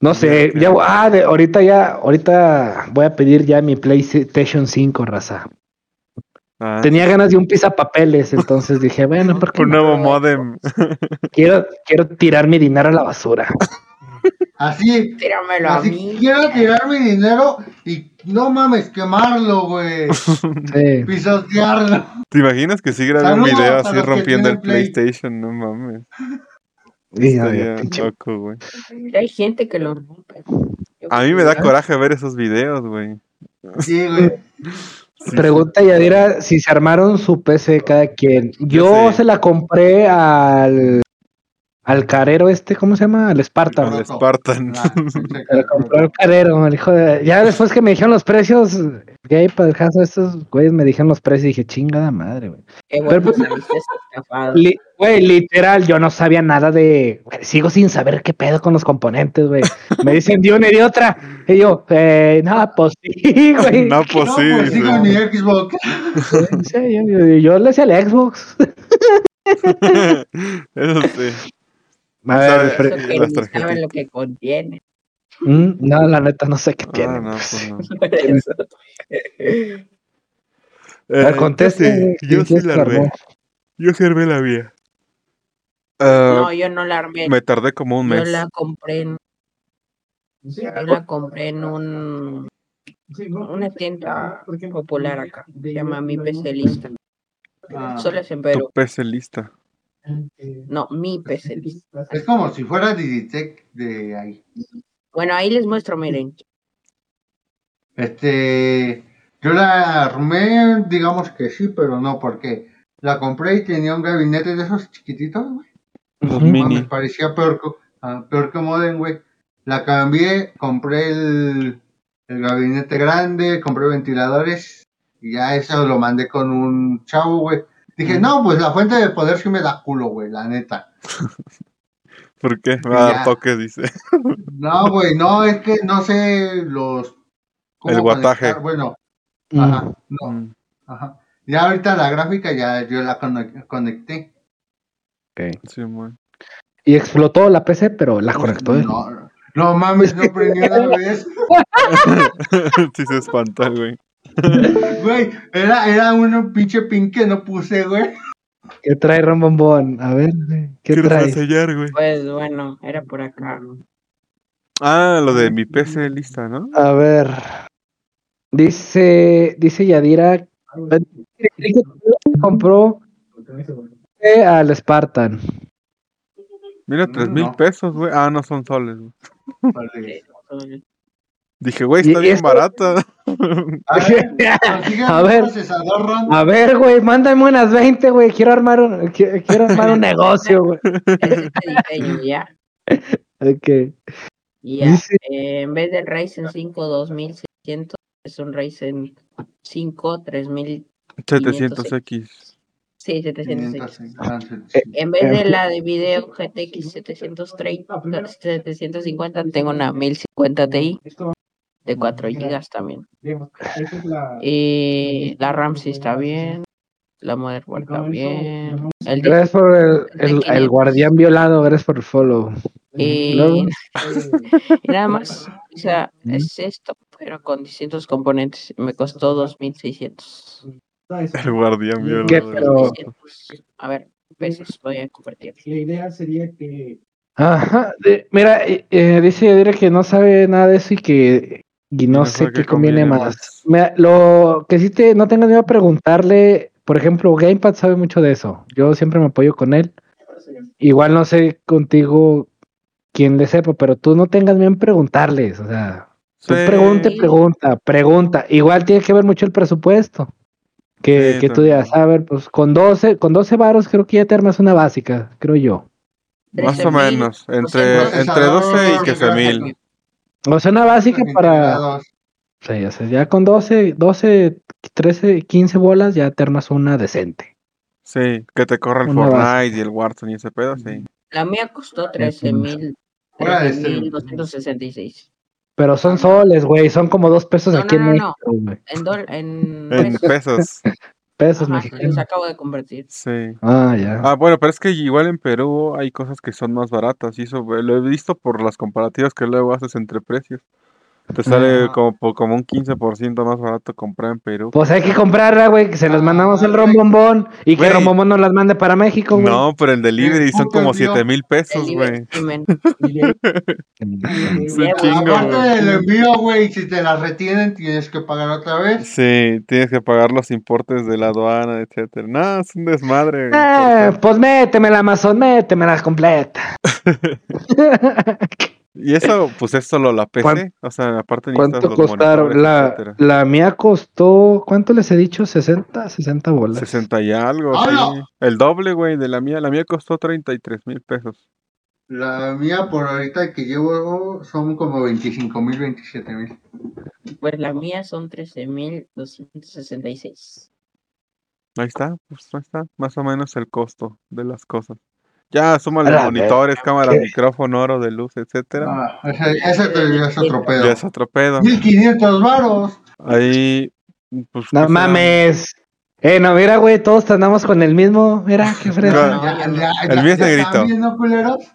No sé, ya, ah, de, ahorita ya, ahorita voy a pedir ya mi PlayStation 5, raza. Ah, Tenía ganas de un pisapapeles, entonces dije, bueno, ¿por qué un no? nuevo modem. [LAUGHS] Quiero, quiero tirar mi dinero a la basura. Así, Tíramelo a así mí. quiero tirar mi dinero y no mames, quemarlo, güey. Sí. Pisotearlo. ¿Te imaginas que sí grabé un video a así rompiendo el Play. PlayStation? No mames. Pinche- loco, güey. Hay gente que lo rompe. Yo A mí me da coraje ver esos videos, güey. Sí, güey. Pregunta Yadira si se armaron su PC cada quien. Yo se la compré al al carero este, ¿cómo se llama? Al Spartan. Al Spartan. Ah, la [LAUGHS] compró al carero, el hijo de... Ya después que me dijeron los precios, gay para el caso, estos güeyes me dijeron los precios y dije, chingada madre, güey. Pero-. Li- Güey, literal, yo no sabía nada de. güey, sigo sin saber qué pedo con los componentes, güey. Me dicen de una y de otra. Y yo, eh, no, pues sí, güey. No, pues No, sí. pues sí, con mi Xbox. Sí, yo, yo- yo le hacía al Xbox. [LAUGHS] Eso sí. A ver, Eso que las ni tarjetitas. saben lo que contiene. Mm, no, la neta, no sé qué tiene. Ah, no, pues no. [LAUGHS] Eh, ver, conteste, yo sí, güey, yo ¿quién sí la armé. Yo sí armé la mía. Ah, No, yo no la armé. me tardé como un Yo mes. la compré en, yo la compré en un, una tienda popular acá. Se llama Mi PC Lista. Ah, Solo es en Tu Perú. PC lista. No, Mi PC Lista. es como si fuera Digitech de ahí. Bueno, ahí les muestro, miren. Este, yo la armé, digamos que sí, pero no, porque la compré y tenía un gabinete de esos chiquititos, güey. Los mini. me parecía peor que, ah, peor que Modem, güey. La cambié, compré el, el gabinete grande, compré ventiladores y ya eso lo mandé con un chavo, güey. Dije, no, pues la fuente de poder sí me da culo, güey, la neta. [LAUGHS] ¿Por qué? Me va a dar toque, dice. [LAUGHS] No, güey, no, es que no sé los... cómo El guataje. conectar, Bueno, Mm. ajá, no, Mm, ajá. Ya ahorita la gráfica ya yo la conec- conecté. Ok. sí, man. Y explotó la PC, pero la conectó. No, no mames, no prendió una vez. [LAUGHS] sí se espanta, güey. [LAUGHS] Güey, era, era un pinche pin que no puse, güey. ¿Qué trae Rombombón? A ver, güey, ¿qué ¿Quieres trae? sellar, güey? Pues bueno, era por acá. Ah, lo de mi PC lista, ¿no? A ver. Dice, dice Yadira que compró eh, al Spartan. Mira, tres mil No. pesos, güey. Ah, no son soles, güey. Dije, güey, ¿Y está bien esto? barata. [LAUGHS] A ver, A ver. A ver, güey, mándame unas 20, güey. Quiero armar un, qui- quiero armar un negocio, güey. Ya. [LAUGHS] Ok. Ya. Dice- Eh, en vez del Ryzen 5 2600, es un Ryzen 5 3000. 700X. Sí, 706. 500, ah, En vez de la de video GTX 730, 750, tengo una 1050 Ti de 4 GB también. Y la RAM sí está bien. La motherboard también. El disco Gracias por el, el, el guardián violado, gracias por el follow. Y, [LAUGHS] nada más, o sea, es esto, pero con distintos componentes. Me costó 2600. El guardián. Pero- A ver, pesos voy a convertir. La idea sería que Ajá. de- mira, eh, eh, dice Yadira que no sabe nada de eso y que y no, sé qué conviene, más. Lo que sí te, no tengo miedo a preguntarle, por ejemplo, Gamepad sabe mucho de eso. Yo siempre me apoyo con él. Igual no sé contigo quién le sepa, pero tú no tengas miedo en preguntarles. O sea, tú Sí. pregunte, pregunta, pregunta. Igual tiene que ver mucho el presupuesto. Que, Sí, que tú digas, a ver, pues con 12, con 12 varos creo que ya te armas una básica, creo yo. Más o 13,000, menos. Entre, 200. entre 12 y 15 mil. O sea, una básica para... Sí, o sea, ya con 12, 12, 13, 15 bolas ya te armas una decente. Sí, que te corra el Una Fortnite y el Warzone y ese pedo, sí. La mía costó 13,000. Fuera de este- 13,266. Pero son soles, güey, son como dos pesos No, aquí no, en no. México. En, dol- en En pesos. [LAUGHS] pesos. Ajá, mexicanos. los acabo de convertir. Sí. Ah, ya. Ah, bueno, pero es que igual en Perú hay cosas que son más baratas y eso lo he visto por las comparativas que luego haces entre precios. Te sale como, como un 15% más barato comprar en Perú. Pues hay que comprarla, güey, que se las mandamos el rombombón y que Güey. rombombón nos las mande para México, güey. No, pero en delivery son como envío. 7 mil pesos, [LAUGHS] güey. Aparte del envío, güey, si te la retienen, tienes que pagar otra vez. Sí, tienes que pagar los importes de la aduana, etcétera. No, es un desmadre. Ah, importar. pues métemela Amazon, métemela completa. [LAUGHS] [LAUGHS] Y eso, pues es solo la PC. ¿Cuán- O sea, aparte necesitas ¿Cuánto los costaron? La, la mía costó, ¿cuánto les he dicho? ¿60? 60 bolas. 60 y algo, ¡Hala! sí. El doble, güey, de la mía. La mía costó 33 mil pesos. La mía, por ahorita que llevo, son como 25 mil, 27 mil. Pues la mía son 13,266. Ahí está, pues ahí está. Más o menos el costo de las cosas. Ya, súmale monitores, cámaras, ¿Qué? micrófono, oro de luz, etcétera. Ah, ese, ese te- ya es otro pedo. Ya es otro pedo. 1500 varos. Ahí, pues. No ¿qué será? mames. Eh, no, mira, güey, todos andamos con el mismo. Mira, qué fresco. No, El ya- mío es ya negrito.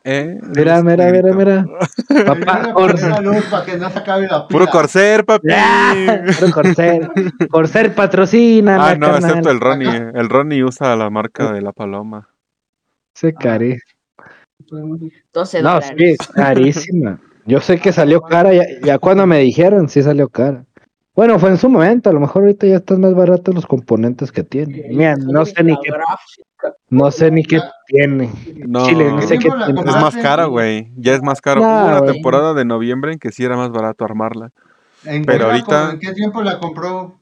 ¿Eh? Mira, mira, mira, mira. [LAUGHS] Papá, para que no se acabe la Puro corser, papi. Puro Corsair. Corsair patrocina. Ah, no, excepto el Ronnie. El Ronnie usa la marca de la paloma. Se cari. 12 No, dólares. sí, carísima. Yo sé que salió cara, ya, ya cuando me dijeron, sí salió cara. Bueno, fue en su momento, a lo mejor ahorita ya están más baratos los componentes que tiene. Mira, no sé ni qué, no sé ni qué tiene. No, Chile, no sé qué tiene. es más cara, güey. Ya es más caro. No, Hubo una temporada de noviembre en que sí era más barato armarla. ¿En Pero ahorita- ¿En qué tiempo la compró?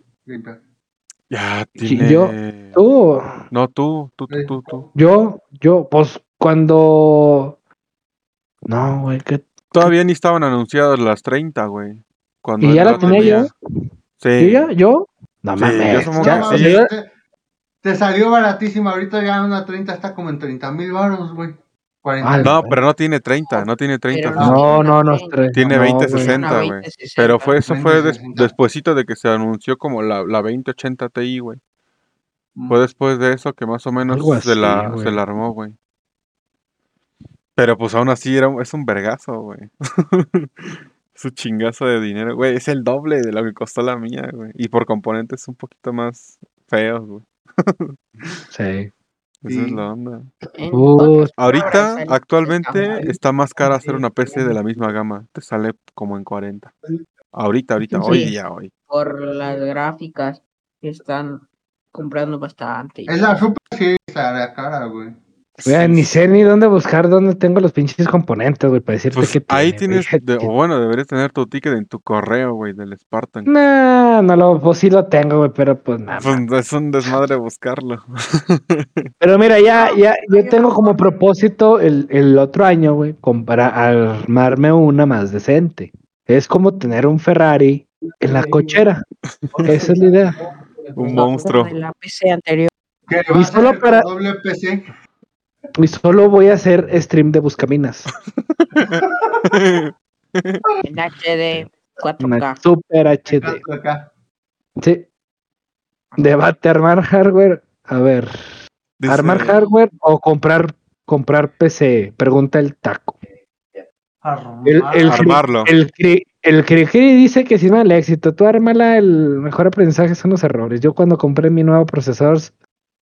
Ya tiene. yo- Tú, No, tú, tú, tú, tú, tú. yo, yo, pues cuando... No, güey, que... Todavía ni estaban anunciadas las 30, güey. Cuando ¿Y ya la tenía yo? Sí. ¿Yo ya? ¿Yo? No Sí, mames. ya, sí. yo- te, te salió baratísima. Ahorita ya una 30 está como en 30 mil baros, güey. 40. Ah, No, pero no tiene 30, no tiene 30. Pero fíjate. No, no, no, tiene tres. Tiene no, 20, güey. 60, Una güey. 2060. Pero fue eso fue des- 2060. despuesito de que se anunció como la, la 2080 Ti, güey. Mm. Fue después de eso que más o menos Algo se, la, así, se la armó, güey. Pero pues aún así era, un- es un vergazo, güey. [LAUGHS] es un chingazo de dinero, güey. Es el doble de lo que costó la mía, güey. Y por componentes un poquito más feos, güey. Sí. Esa es la onda. Uh, Ahorita, actualmente, está está más cara hacer una PC de la misma gama. Te sale como en 40. Ahorita, ahorita, hoy día, hoy. por las gráficas que están comprando bastante. Es la super sí, la cara, güey. Ni sé ni dónde buscar dónde tengo los pinches componentes, güey, para decirte Pues que ahí tienes, de- o bueno, deberías tener tu ticket en tu correo, güey, del Spartan. No, no lo, pues sí lo tengo, güey, pero pues nada. Pues es un desmadre buscarlo. [LAUGHS] Pero mira, ya, ya, yo tengo como propósito el, el otro año, güey, comprar, armarme una más decente. Es como tener un Ferrari en la cochera. Esa es la idea. Un No, monstruo. de la PC anterior. Y solo para- doble PC. Y solo voy a hacer stream de Buscaminas. En HD Una 4K. super HD. Sí. Debate armar hardware. A ver, Dice- armar hardware o comprar comprar PC. Pregunta el taco. El, el, cri- Armarlo. el, cri- el cri-cri dice que sirve el éxito. Tú ármala, el mejor aprendizaje son los errores. Yo cuando compré mi nuevo procesador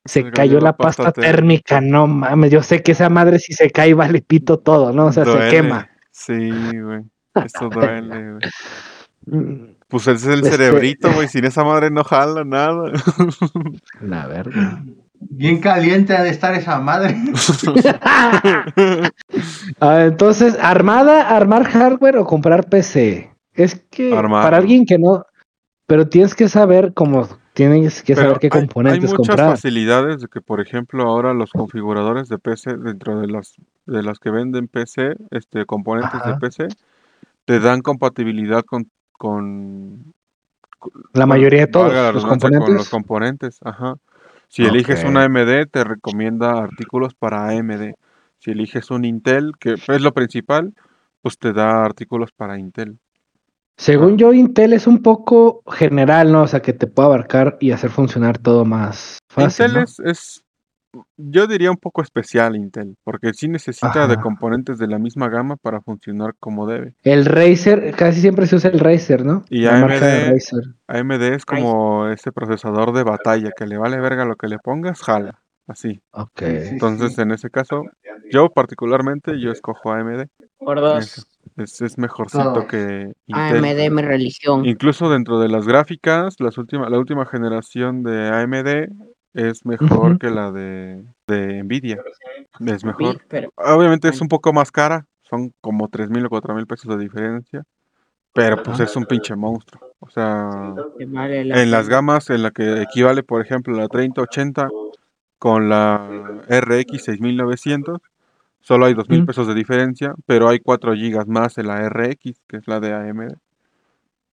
se cayó la pasta térmica. No mames, yo sé que esa madre si se cae vale pito todo, ¿no? O sea, Duele. se quema. Sí, güey. Eso [LAUGHS] duele, güey. Mm, Pues ese es el Este- cerebrito, [LAUGHS] güey. Sin esa madre no jala nada. La [LAUGHS] verga. Bien caliente ha de estar esa madre. Ah, entonces, armada, armar hardware o comprar PC. Es que para alguien que no, pero tienes que saber cómo tienes que Pero saber qué hay- componentes hay, muchas comprar. facilidades de que, por ejemplo, ahora los configuradores de PC, dentro de las de las que venden PC, este, componentes Ajá. de PC, te dan compatibilidad con, con La mayoría de todos los componentes. con los componentes, ajá. Si eliges una AMD, te recomienda artículos para AMD. Si eliges un Intel, que es lo principal, pues te da artículos para Intel. Según yo, Intel es un poco general, ¿no? O sea, que te puede abarcar y hacer funcionar todo más fácil. Intel ¿no? es, es, yo diría un poco especial Intel, porque sí necesita de componentes de la misma gama para funcionar como debe. El Razer, casi siempre se usa el Razer, ¿no? Y La marca de AMD Razer. AMD es como ese procesador de batalla, que le vale verga lo que le pongas, jala, así. Ok. Entonces, en ese caso, yo particularmente, yo escojo AMD. Por dos. Es, es mejorcito Todos. que Intel. AMD mi religión. Incluso dentro de las gráficas, las última, la última generación de AMD es mejor que la de, de Nvidia. Es Sí, mejor. pero Obviamente es un poco más cara, son como 3 mil o 4 mil pesos de diferencia, pero pues es un pinche monstruo. O sea, la en las gamas en la que equivale, por ejemplo, la 3080 con la RX 6900, solo hay 2 mil Mm. pesos de diferencia, pero hay 4 gigas más en la RX, que es la de AMD.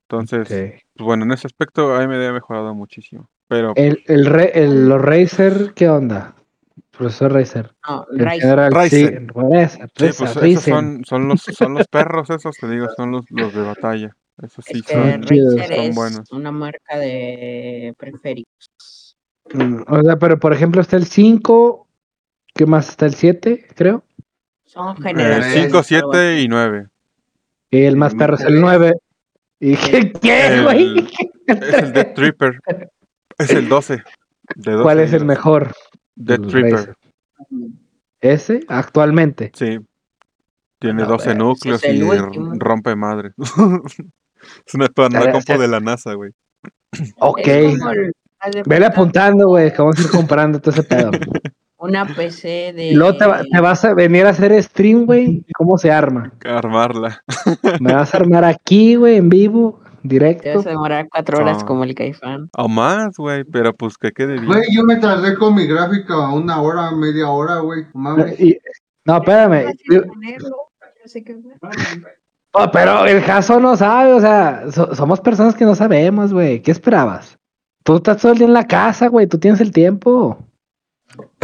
Entonces, pues bueno, en ese aspecto AMD ha mejorado muchísimo. Pero El, el, los Razer, ¿qué onda? Profesor Razer. No. Razer, sí, pues esos Ryzen. son, son los son los perros esos, te digo, son los, los de batalla. Esos sí son, Razer son es buenos. una marca de periféricos. Mm, O sea, pero por ejemplo está el 5, ¿qué más está el 7, creo? Son El generaciones. 5, algo 7 y 9. Y el más perro es el tres. 9. Y ¿qué, güey? [LAUGHS] Es el Death Tripper. Es el 12. de 12 ¿Cuál es el mejor? Death los Tripper. Razer? ¿Ese? Actualmente. Sí. Tiene No, 12 ese es núcleos y último. rompe madre. [LAUGHS] es una espada Estaría- compo de la NASA, güey. Ok. Es como el- Vele apuntando, güey, que vamos a ir comprando todo ese pedo. [LAUGHS] Una PC de. Luego te, va- te vas a venir a hacer stream, güey. ¿Cómo se arma? Armarla. [LAUGHS] Me vas a armar aquí, güey, en vivo, Te directo. vas a demorar cuatro horas Ah. como el Caifán. O más, güey. Pero pues que quede bien. Güey, yo me tardé con mi gráfica una hora, media hora, güey. No espérame. Yo- pero el caso no sabe, o sea, so- somos personas que no sabemos, güey. ¿Qué esperabas? Tú estás todo el día en la casa, güey, tú tienes el tiempo.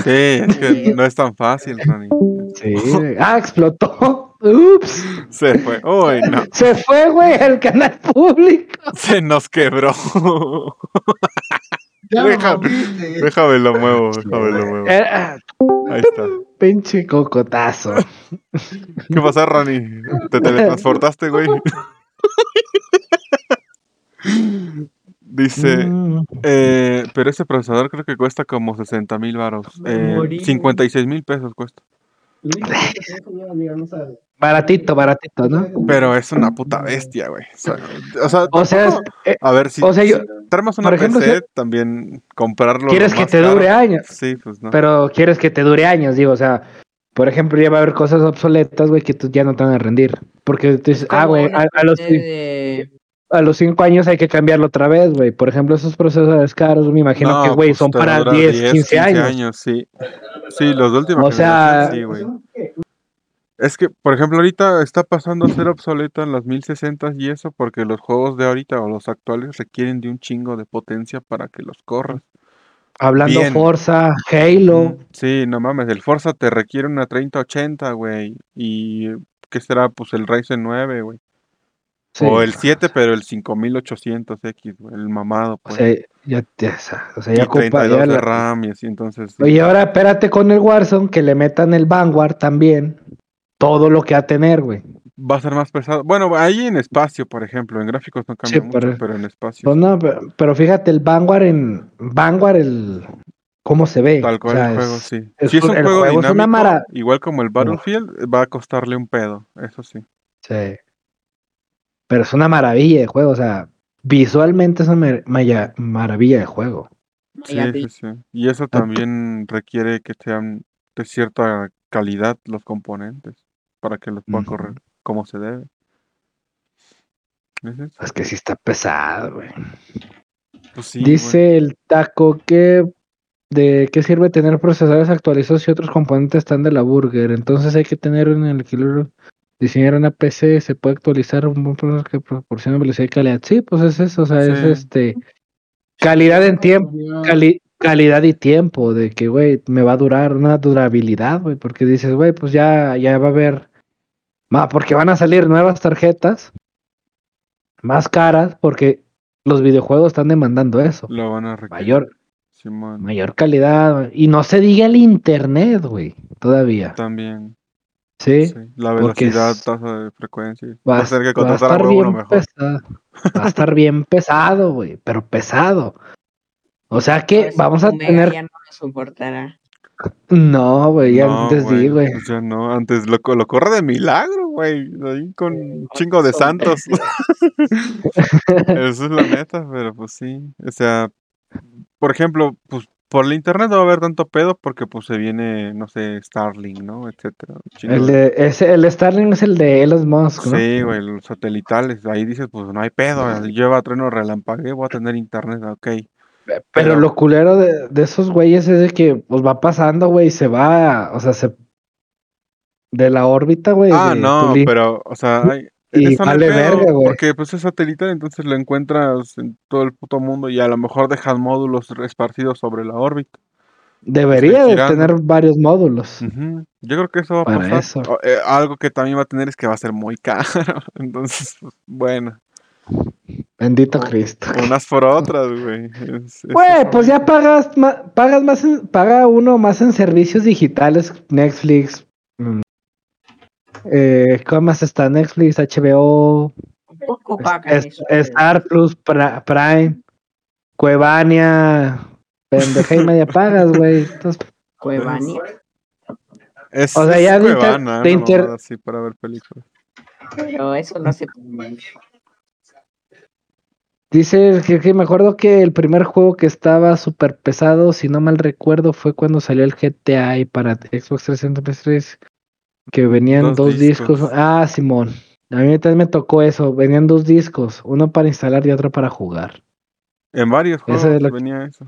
Sí, es [LAUGHS] que no es tan fácil, Ronnie. Sí. [LAUGHS] Ah, explotó. Ups. Se fue. Uy, no. Se fue, güey, al canal público. Se nos quebró. Rompiste. déjame lo muevo, déjame lo muevo. Eh, ah, Ahí está. pinche cocotazo. ¿Qué pasa, Ronnie? ¿Te [LAUGHS] teletransportaste, güey? Dice, Mm, eh, pero ese procesador creo que cuesta como 60 mil baros. Eh, Morir. 56 mil pesos cuesta. baratito, baratito, ¿no? Pero es una puta bestia, güey. O sea, o sea, O sea, es- tampoco- eh, a ver, si, o sea, yo- si armas una por ejemplo, PC, si- también comprarlo. quieres que te dure años, Sí, pues no. pero quieres que te dure años, digo, o sea, por ejemplo, ya va a haber cosas obsoletas, güey, que tú ya no te van a rendir. Porque tú dices, ah, güey, a, a los, de- a los cinco años hay que cambiarlo otra vez, güey. Por ejemplo, esos procesadores caros, me imagino No, que, güey, pues son para dura 10, 15 años. sí. Sí, los de última O sea- sí, güey. Es que, por ejemplo, ahorita está pasando a ser obsoleto en las 1060 y eso porque los juegos de ahorita o los actuales requieren de un chingo de potencia para que los corras. Hablando Bien. Forza, Halo. Mm, Sí, no mames, el Forza te requiere una 3080, güey. Y ¿qué será? Pues el Ryzen 9, güey. Sí. O el 7, pero el 5800X, güey, el mamado, O pues. sea, ya, ya, o sea, y ya ocupa. 32 ya de la- RAM y así, entonces. Oye, ahora espérate con el Warzone que le metan el Vanguard también. Todo lo que va a tener, güey. Va a ser más pesado. Bueno, ahí en espacio, por ejemplo, en gráficos no cambia Sí, mucho, pero- pero en espacio. Pues no, pero, pero fíjate, el Vanguard en. Vanguard, el. ¿Cómo se ve? Tal O cual sea, el juego, es- sí. es si es un- el juego, juego es una dinámico, mara- igual como el Battlefield, va a costarle un pedo, eso sí. Sí. Pero es una maravilla de juego, o sea, visualmente es una mar- maya- maravilla de juego. Sí, sí, sí. Y eso también requiere que sean de cierta calidad los componentes para que los pueda Ujú. correr como se debe. ¿Es eso? Es que sí está pesado, güey. Pues sí, Dice el taco que de qué sirve tener procesadores actualizados si otros componentes están de la burger. Entonces hay que tener en el equilibrio. Diseñar una PC se puede actualizar un buen procesador que proporciona velocidad y calidad. Sí, pues es eso, o sea, es este calidad en tiempo, cali- calidad y tiempo de que güey, me va a durar una durabilidad, güey, porque dices, güey, pues ya ya va a haber ma, porque van a salir nuevas tarjetas más caras porque los videojuegos están demandando eso. Lo van a requerir. Mayor Simón, mayor calidad y no se diga el internet, güey, todavía. también. Sí. sí. La velocidad, es- tasa de frecuencia. Va, Va a ser que va a a estar uno bien mejor. pesado. Va a estar bien pesado, güey, pero pesado. O sea que Pues, vamos a tener. Ya no lo soportará. No, güey, ya No, antes di, güey. pues ya no, antes lo, lo corre de milagro, güey. Ahí con un chingo de santos. [LAUGHS] Eso es la neta, pero pues sí. O sea, por ejemplo, pues por el internet no va a haber tanto pedo porque pues se viene, no sé, Starlink, ¿no? Etcétera. El de- ese, el Starlink es el de Elon Musk, ¿no? Sí, güey, los satelitales. Ahí dices, pues no hay pedo. Lleva trueno relampagueo, voy a tener internet, ok. Pero, pero- lo culero de, de esos güeyes es de que pues va pasando, güey, se va, o sea, se de la órbita, güey. Ah, no, pero, o sea, hay, Y vale verga, güey. porque pues es satelital, entonces lo encuentras en todo el puto mundo y a lo mejor dejas módulos esparcidos sobre la órbita. debería de girando. tener varios módulos. Yo creo que eso va a Para pasar. eso. O, eh, algo que también va a tener es que va a ser muy [LAUGHS] caro. Entonces, bueno. Bendito Cristo. Unas por otras, güey. Güey, pues ya pagas, ma- pagas más, en- paga uno más en servicios digitales, Netflix. Eh, ¿Cómo más está? Netflix, HBO, Poco es- pagan es- eso. Star Plus, Pra- Prime, Cuevania, pendeja y media pagas, güey. Cuevania. Es, o sea, es ya de inter- Cuevana, de una inter- mamada así para ver películas. Pero eso no se Dice que, que me acuerdo que el primer juego que estaba súper pesado, si no mal recuerdo, fue cuando salió el GTA y para Xbox 360 que venían Dos dos, discos. discos. Ah, Simón. A mí también me tocó eso. Venían dos discos, uno para instalar y otro para jugar. En varios Eso es juegos que- venía eso.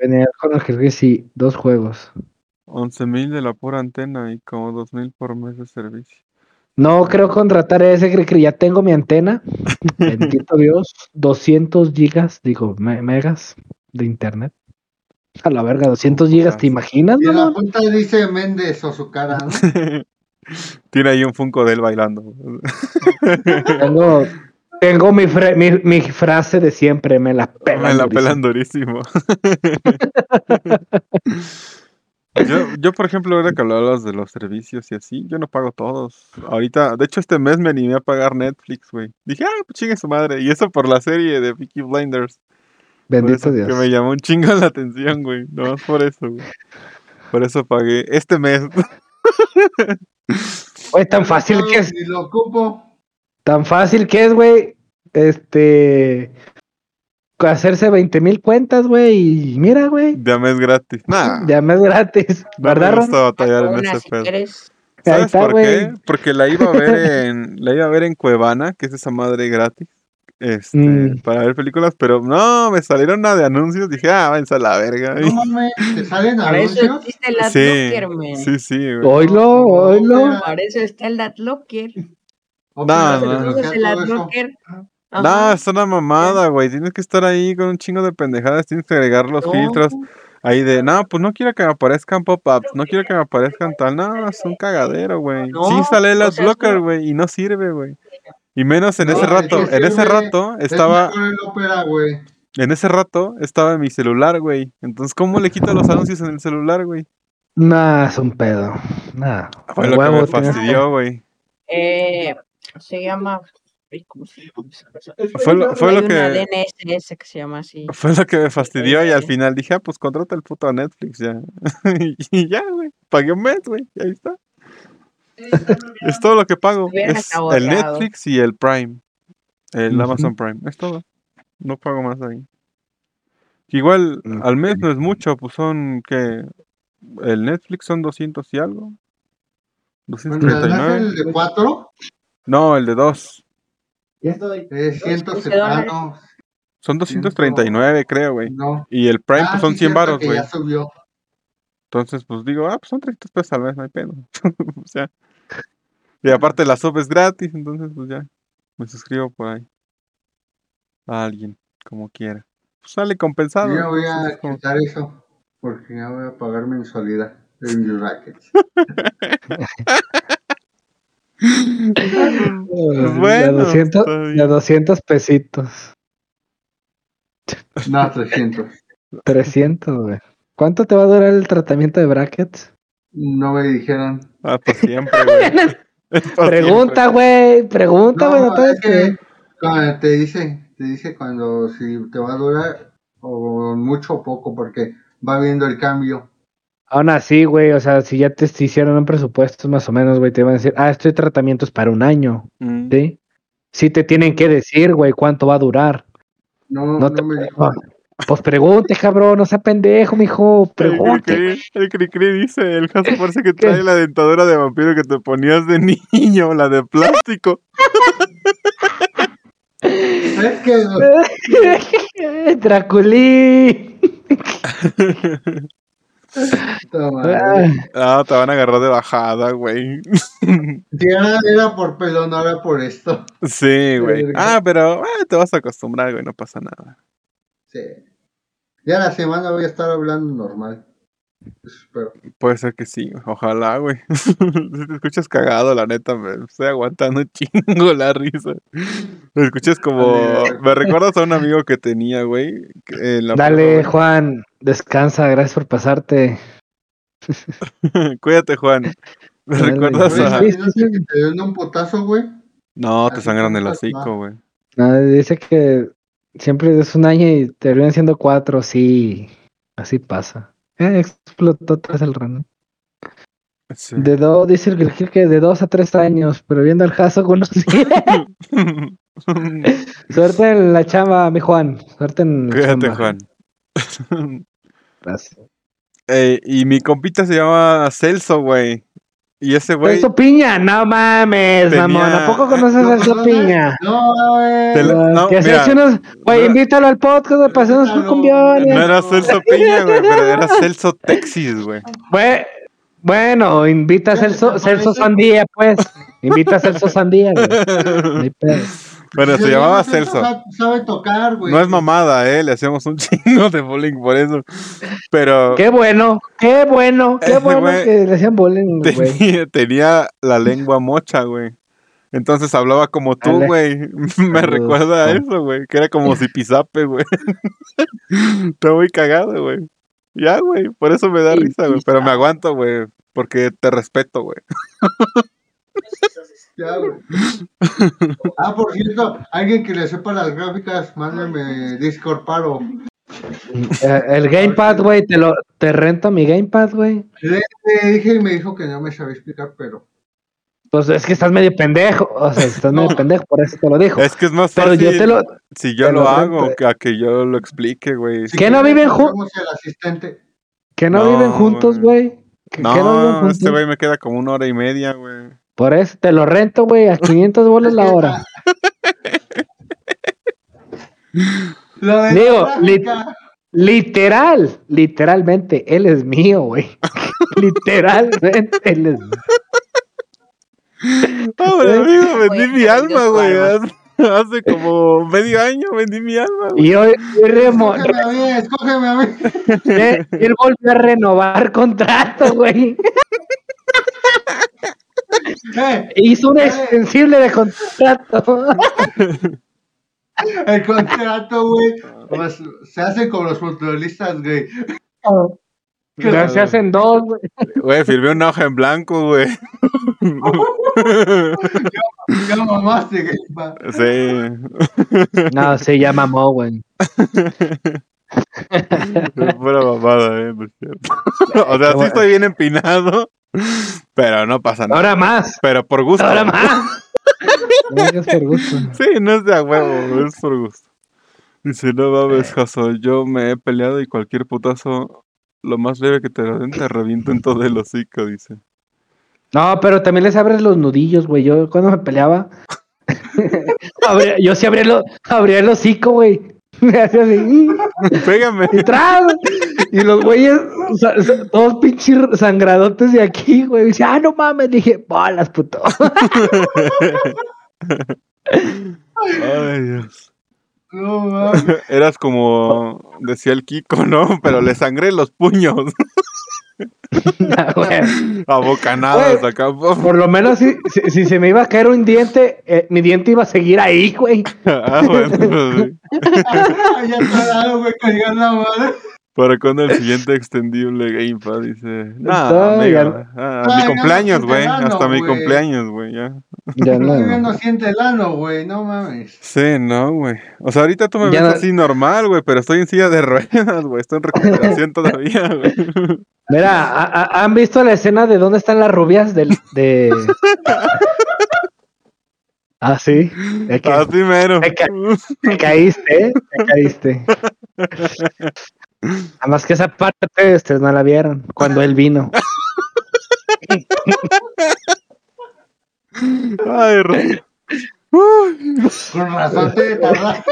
Venía con el que sí, dos juegos. 11.000 de la pura antena y como 2.000 por mes de servicio. No creo contratar ese, creo que ya tengo mi antena. [LAUGHS] Bendito Dios. 200 gigas, digo, me- megas de internet. A la verga, 200 gigas, ¿te imaginas? Y en la punta dice Méndez o su cara, ¿no? [LAUGHS] Tiene ahí un Funko de él bailando. Tengo, tengo mi, fra- mi, mi frase de siempre, me la pelan. Me la durísimo. pelan durísimo. yo, yo, por ejemplo, ahora que hablabas de los servicios y así, yo no pago todos. Ahorita, de hecho, este mes me animé a pagar Netflix, güey. Dije, ah, pues chingue su madre. Y eso por la serie de Peaky Blinders. Bendito Dios. Que me llamó un chingo la atención, güey. No por eso, güey. Por eso pagué este mes. Oye, tan fácil que es, lo ocupo. tan fácil que es, güey. Este. Hacerse 20 mil cuentas, güey. Y mira, güey. de mes gratis. Nah, Ya me es gratis. no me ¿Verdad, Ron? gusta batallar en Una, ese si pedo. quieres. Ahí ¿Sabes está, por qué? Porque la iba a ver en la iba a ver en Cuevana, que es esa madre gratis. Este, Mm. para ver películas, pero no, me salieron una de anuncios, dije, ah, váyanse a la verga. No mames, ¿te salen Para eso anuncios? existe el sí, Adblocker, man. sí, sí, güey. Oilo, oilo. Para eso está el Adblocker. ¿O No, no. No, es una mamada, güey. Tienes que estar ahí con un chingo de pendejadas, tienes que agregar los No. filtros ahí de, no, pues no quiero que me aparezcan pop-ups, no quiero que me aparezcan tal, no, es un cagadero, güey. No, sí sale el adblocker, güey, y no sirve, güey. Y menos en No, ese es rato, en ese rato Es estaba, en ese rato estaba en mi celular, güey. Entonces, ¿cómo le quito los anuncios en el celular, güey? Nah, es un pedo. Nah. Fue A lo que me fastidió, güey. Eh, se llama. ay, ¿Cómo se llama? Fue lo, fue lo que que se llama así. fue lo que me fastidió y al Eh. final dije, ah, pues contrata el puto Netflix ya. [LAUGHS] y ya, güey. Pagué un mes, güey. Y ahí está. Es todo lo que pago. Es el. Netflix y el Prime. El Ujú. Amazon Prime. Es todo. No pago más ahí. Que Igual Mm. al mes no es mucho, pues son que el Netflix son 200 y algo. Bueno, además 239. el de 4 No, el de 2. Ya estoy. es 170. Ah, no, Son 239, creo, güey. no. Y el Prime Ah, pues son sí, 100 cierto baros, güey. Ya subió. Entonces, pues digo, ah, pues son 30 pesos al mes, no hay pedo. [LAUGHS] o sea. Y aparte la sub es gratis, entonces pues ya. Me suscribo por ahí. A alguien, como quiera. Pues sale compensado. Yo ya voy a como- quitar eso. Porque ya voy a pagar mensualidad en mis rackets. [LAUGHS] Pues de, bueno, 200, está bien. de 200 pesitos. No, 300. 300, güey. ¿Cuánto te va a durar el tratamiento de brackets? No me dijeron. Ah, por siempre, [LAUGHS] güey. Pregunta, güey. Pregunta, güey. No, No, te es que cuando te dice, te dice cuando si te va a durar o mucho o poco, porque va viendo el cambio. Aún así, güey. O sea, si ya te hicieron un presupuesto más o menos, güey, te van a decir, ah, este tratamiento es para un año. Mm. ¿Sí? Sí te tienen que decir, güey, cuánto va a durar. No, No no, te- me dijo. Pues pregunte, cabrón. No sea pendejo, mijo. El Pregunte. El Cricri dice, el caso parece que [LAUGHS] trae la dentadura de vampiro que te ponías de [LAUGHS] niño, la de plástico. Es que [LAUGHS] Draculí. Ah, te van a agarrar de bajada, güey. Ya era por pelón, ahora por esto. Sí, güey. Ah, pero ah, te vas a acostumbrar, güey, no pasa nada. Sí. Ya la semana voy a estar hablando normal. Espero. Puede ser que sí, ojalá, güey. [LAUGHS] si te escuchas cagado, la neta, me estoy aguantando un [LAUGHS] chingo la risa. Me escuchas como... Dale. Me recuerdas a un amigo que tenía, güey. que en la Dale. Juan, descansa, gracias por pasarte. [LAUGHS] Cuídate, Juan. Me Dale, recuerdas Güey, a... sí, sí, sí. imagínate que te den un potazo, güey. No, te sangran el hocico, güey. No, dice que siempre es un año y terminan siendo cuatro, sí, así pasa. Eh, explotó tras el rano. Sí. De dos, dice el que de dos a tres años, pero viendo el caso conocí. Suerte en la chamba, mi Juan. Suerte en la Cuídate, chamba. Juan. Gracias. Eh, y mi compita se llama Celso, güey. Y ese güey... Celso Piña, no mames, Tenía- mamón. ¿A poco conoces a ¿Lo Celso? Piña? No, güey. Te lo- no, que mira, unos, güey, no- invítalo al podcast de pasarnos un cumbión. No era Celso Piña, güey, pero era [LAUGHS] Celso Texis, güey. Bue- Bueno, invita a ¿Qué se Celso, Celso? Sandía, pues. Invita a Celso Sandía, güey. [LAUGHS] Bueno, se llamaba Celso. Sabe, sabe tocar, güey. No es mamada, eh, le hacíamos un [LAUGHS] chingo de bullying por eso. Pero Qué bueno, qué bueno, qué bueno que le hacían bullying, güey. tenía, tenía la lengua mocha, güey. Entonces hablaba como tú, güey. [LAUGHS] Me recuerda a Juan. eso, güey. Que era como zipizape, güey. [LAUGHS] Está muy cagado, güey. Ya, güey. Por eso me da risa, güey. Pero me aguanto, güey. Porque te respeto, güey. Ya, güey. Ah, por cierto, alguien que le sepa las gráficas, mándame Discord paro. Eh, El gamepad, güey, te lo te rento mi gamepad, güey. Le le dije y me dijo que no me sabía explicar, pero. Pues es que estás medio pendejo, o sea, estás medio No. pendejo, por eso te lo dijo. Es que es más Pero fácil yo te lo si yo te lo lo hago que a que yo lo explique, güey. si ¿Qué no viven jun- hacemos el asistente. que no, No, viven juntos, güey. güey. Que, que no viven No, juntos. este güey me queda como una hora y media, güey. Por eso te lo rento, güey, a 500 bolas la hora. [LAUGHS] Lo de Digo. Literal, literalmente, él es mío, güey. [LAUGHS] literalmente, él es mío. Pobre amigo, vendí mi alma, güey. Hace, como medio año vendí mi alma, güey. Y hoy, hoy remo- Escógeme a mí, escógeme a mí. [LAUGHS] él volvió a renovar contrato, güey. Eh, Hizo un extensible de contrato. [LAUGHS] el contrato, güey, pues, se hace con los futbolistas, güey. [LAUGHS] Ya se hacen dos, güey. Güey, firmé una hoja en blanco, güey. [LAUGHS] Ya mamaste, güey. sí. No, se llama Mo, güey. Pura mamada, eh, cierto. O sea, sí estoy bien empinado, pero no pasa nada. Ahora más, Pero por gusto. ahora más. No es por gusto. Sí, no es de a huevo, es por gusto. Dice, no mames, Jaso, yo me he peleado y cualquier putazo, lo más leve que te lo den, te reviento en todo el hocico, dice. No, pero también les abres los nudillos, güey. Yo cuando me peleaba, [LAUGHS] abría- yo sí abría, lo- abría el hocico, güey. [LAUGHS] Me hacía así, Pégame. y tras. Y los güeyes, todos pinches sangradotes de aquí, güey. Y dice, ah, no mames. Dije, bolas, puto. Ay, Dios. No mames. [LAUGHS] Eras como, decía el Kiko, ¿no? Pero le sangré los puños, [LAUGHS] güey. abocanados Güey. acá. Por lo menos si, si, si se me iba a caer un diente, eh, mi diente iba a seguir ahí, güey. [LAUGHS] Ah, bueno, pues sí. ya está dado, güey, la madre. ¿Para cuándo el siguiente extendible Gamepad? Dice. Amigo. ya- ah, Ah, mi ya cumpleaños, güey. Hasta mi cumpleaños, güey, ya. Ya no. no siente el ano, güey, no mames. Sí, no, güey. O sea, ahorita tú me Ya ves no- así normal, güey, pero estoy en silla de [LAUGHS] ruedas, güey. Estoy en recuperación todavía, güey. Mira, ¿ha- ha- ¿han visto la escena de dónde están las rubias del, de... [LAUGHS] Ah, sí. Es que Así mero. Te ca- te caíste, ¿eh? Te caíste. [LAUGHS] Además que esa parte ustedes no la vieron cuando él vino. Ay, Con razón te tardas,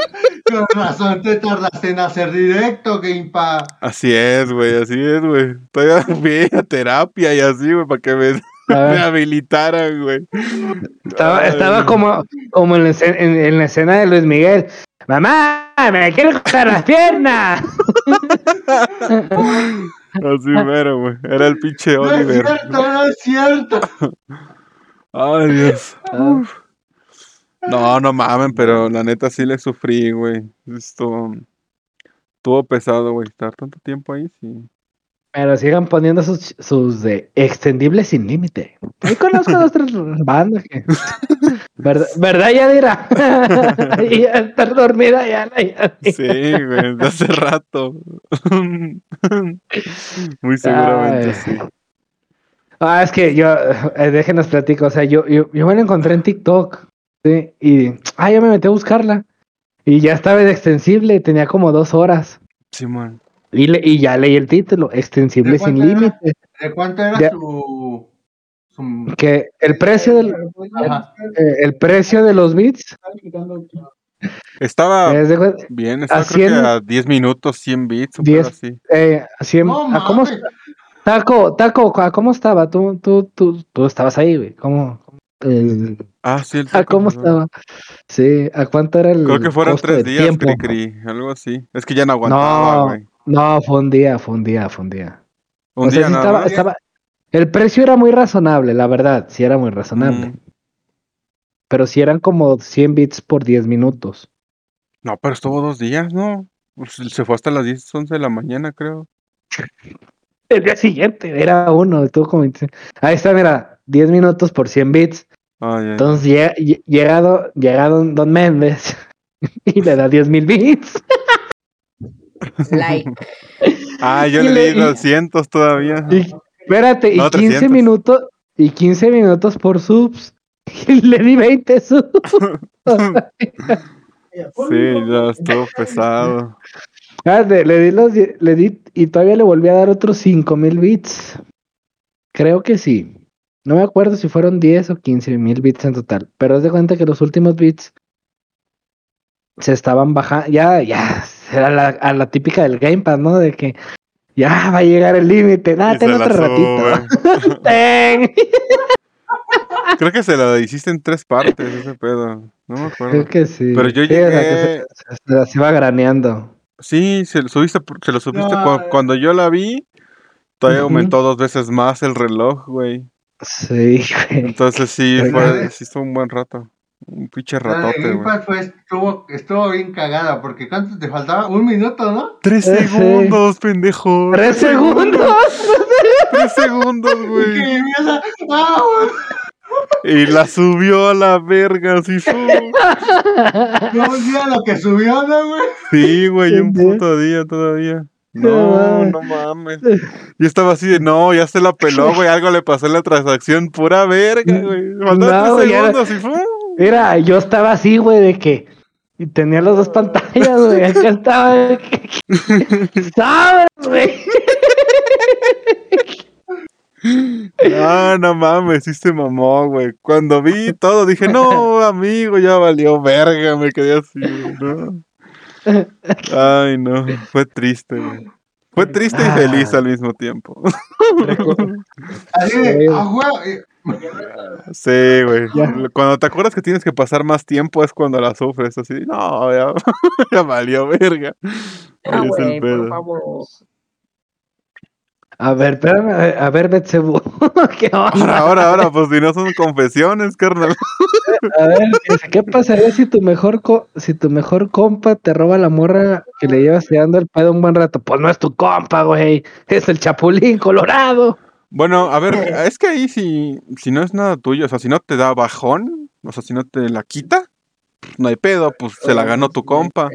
con razón te tardaste en hacer directo, Gamepad. Así es, güey, así es, güey. Todavía fui a terapia y así, güey, para que me, A me ver, habilitaran, güey. Estaba, Ay. estaba como, como en, la escena, en- en la escena de Luis Miguel. Mamá, me quiero cortar las piernas. Así mero, güey. Era el pinche No es Oliver. cierto, no es cierto. Ay, Dios. Uf. No, no mamen, pero la neta sí le sufrí, güey. Esto. Estuvo pesado, güey. Estar tanto tiempo ahí, sí. Pero sigan poniendo sus, sus de extendibles sin límite. Ahí conozco dos tres bandas que. [LAUGHS] ¿Verdad, ¿verdad Yadira? y [LAUGHS] ya estar dormida ya. la Yadira. Sí, güey. De hace rato. [LAUGHS] Muy seguramente Ay. sí. Ah, es que yo, eh, déjenos platico, o sea, yo, yo, yo me la encontré en TikTok, ¿sí? Y, ah, yo me metí a buscarla. Y ya estaba en extensible, tenía como dos horas. Simón. Y, le- y ya leí el título, extensible ¿De sin cuánto era? límite. ¿De cuánto era Ya. su, su- Que el precio del, Ajá. eh, el precio de los bits Estaba es de, cuen- bien, estaba a creo que 100 a 10 minutos, 100 bits, o 10. algo así. eh, cien- No ¿a ¿cómo. Taco, Taco, ¿a ¿cómo estaba? Tú, tú, tú, tú estabas ahí, güey. ¿Cómo? el- Ah, sí, el ¿A cómo ¿no? estaba? Sí, ¿a cuánto era el Creo que fueron tres días, tiempo? cri, cri, algo así. Es que ya no aguantaba, No, güey. No, fue un día, fue un día, fue un día. Un o sea, día sí nada estaba, más. estaba, el precio era muy razonable, la verdad, sí era muy razonable. Mm. Pero sí eran como 100 bits por 10 minutos. No, pero estuvo dos días, ¿no? Pues, se fue hasta las 10, 11 de la mañana, creo. El día siguiente era uno, estuvo como... 25. Ahí está, mira, 10 minutos por 100 bits. Ah, ya. Entonces llega, lle- llega, don, llega don, don Méndez [LAUGHS] y le da 10 mil bits. [LAUGHS] Like. [LAUGHS] Ah, yo y le di y- 200 todavía. Y, espérate, y No, 15 300. minutos, y 15 minutos por subs. [LAUGHS] Y le di 20 subs. [LAUGHS] Sí, ya estuvo pesado. Espérate, le di los, le di y todavía le volví a dar otros 5000 bits. Creo que sí. No me acuerdo si fueron 10 o 15 mil bits en total. Pero haz de cuenta que los últimos bits se estaban bajando. Ya, ya. Era la, a la típica del Gamepad, ¿no? De que ya va a llegar el límite. Nada, la otro ratito. [LAUGHS] Ten. Creo que se la hiciste en tres partes ese pedo. No me acuerdo. Creo que sí. Pero yo Sí, o sea, que llegué- se, se- se las iba graneando. Sí, se lo subiste, se lo subiste No, eh. cuando yo la vi. Todavía aumentó dos veces más el reloj, güey. Sí, güey. Entonces sí, fue, sí estuvo un buen rato. Un pinche La de ratote, Game güey. Pass fue, estuvo, estustuvo bien cagada, porque ¿cuánto te faltaba? Un minuto, ¿no? Tres Eh, sí. segundos, pendejo. ¡Tres segundos! Tres segundos, [LAUGHS] güey. Y la subió a la verga, así fue. No, mira lo que subió, ¿no, güey? Sí, güey, un Sí. puto día todavía. No No, mames. Yo estaba así de, no, ya se la peló, güey, algo le pasó en la transacción, pura verga, [LAUGHS] güey. Faltaban No, tres segundos y ¡fum! Mira, yo estaba así, güey, de que y tenía las dos pantallas, güey. Acá estaba de que [LAUGHS] ¿Sabes, güey? Ah, no mames, sí se mamó, güey. Cuando vi todo dije, no, amigo, ya valió verga, me quedé así, güey, no. Ay, no, fue triste, güey. Fue triste y feliz al mismo tiempo. [LAUGHS] Así de, ¡ah, güey! Sí, güey. Cuando te acuerdas que tienes que pasar más tiempo es cuando la sufres, así, no, ya, [LAUGHS] ya valió verga. Ah, Ahí es el güey, por pedo. favor. A ver, espérame, a ver, a ver, Betsebu. [LAUGHS] ¿Qué onda? Ahora, ahora, ahora, pues si no son confesiones, carnal. A ver, dice, ¿qué pasaría si tu mejor co- si tu mejor compa te roba la morra que le llevas tirando el pedo un buen rato? Pues no es tu compa, güey. Es el Chapulín Colorado. Bueno, a ver, es que ahí si, si no es nada tuyo, o sea, si no te da bajón, o sea, si no te la quita, pues, no hay pedo, pues se la ganó tu compa.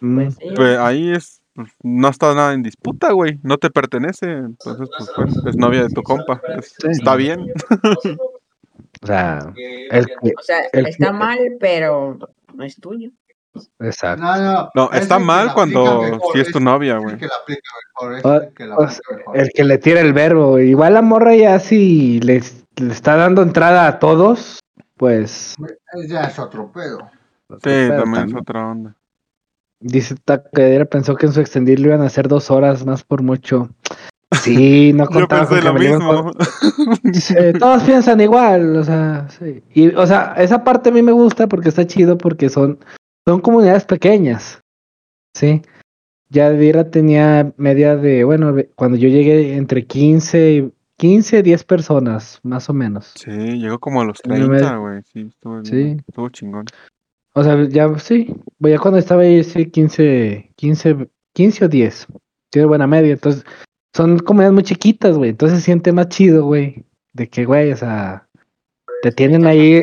Mm, pues sí. Pues ahí es, pues, no está nada en disputa, güey, no te pertenece, entonces, pues bueno, es novia de tu compa, es- está bien. [LAUGHS] O sea, el O sea, el- está mal, pero no es tuyo. Exacto. No, no. Está mal cuando si es tu novia, güey. Ah, es el que le tira el verbo. Igual la morra ya si le, le está dando entrada a todos, pues. Ya es otro pedo. Sí, también es otra onda. Dice Taquedera pensó que en su extendir le iban a hacer dos horas más por mucho. [LAUGHS] Sí, no Yo contaba con pensé lo lo mismo. con- [LAUGHS] Sí, todos piensan igual, o sea, sí. Y, o sea, esa parte a mí me gusta porque está chido porque son, son comunidades pequeñas, ¿sí? Yadira tenía media de, bueno, cuando yo llegué entre 15, y- 15, 10 personas, más o menos. Sí, llegó como a los Yo me- 30, güey. Sí, estuvo, bien, Sí. estuvo chingón. O sea, ya sí, ya cuando estaba ahí, sí, 15, 15, 15 o 10. Tiene buena media, entonces son comunidades muy chiquitas, güey. Entonces se siente más chido, güey. De que, güey, o sea, te tienen ahí.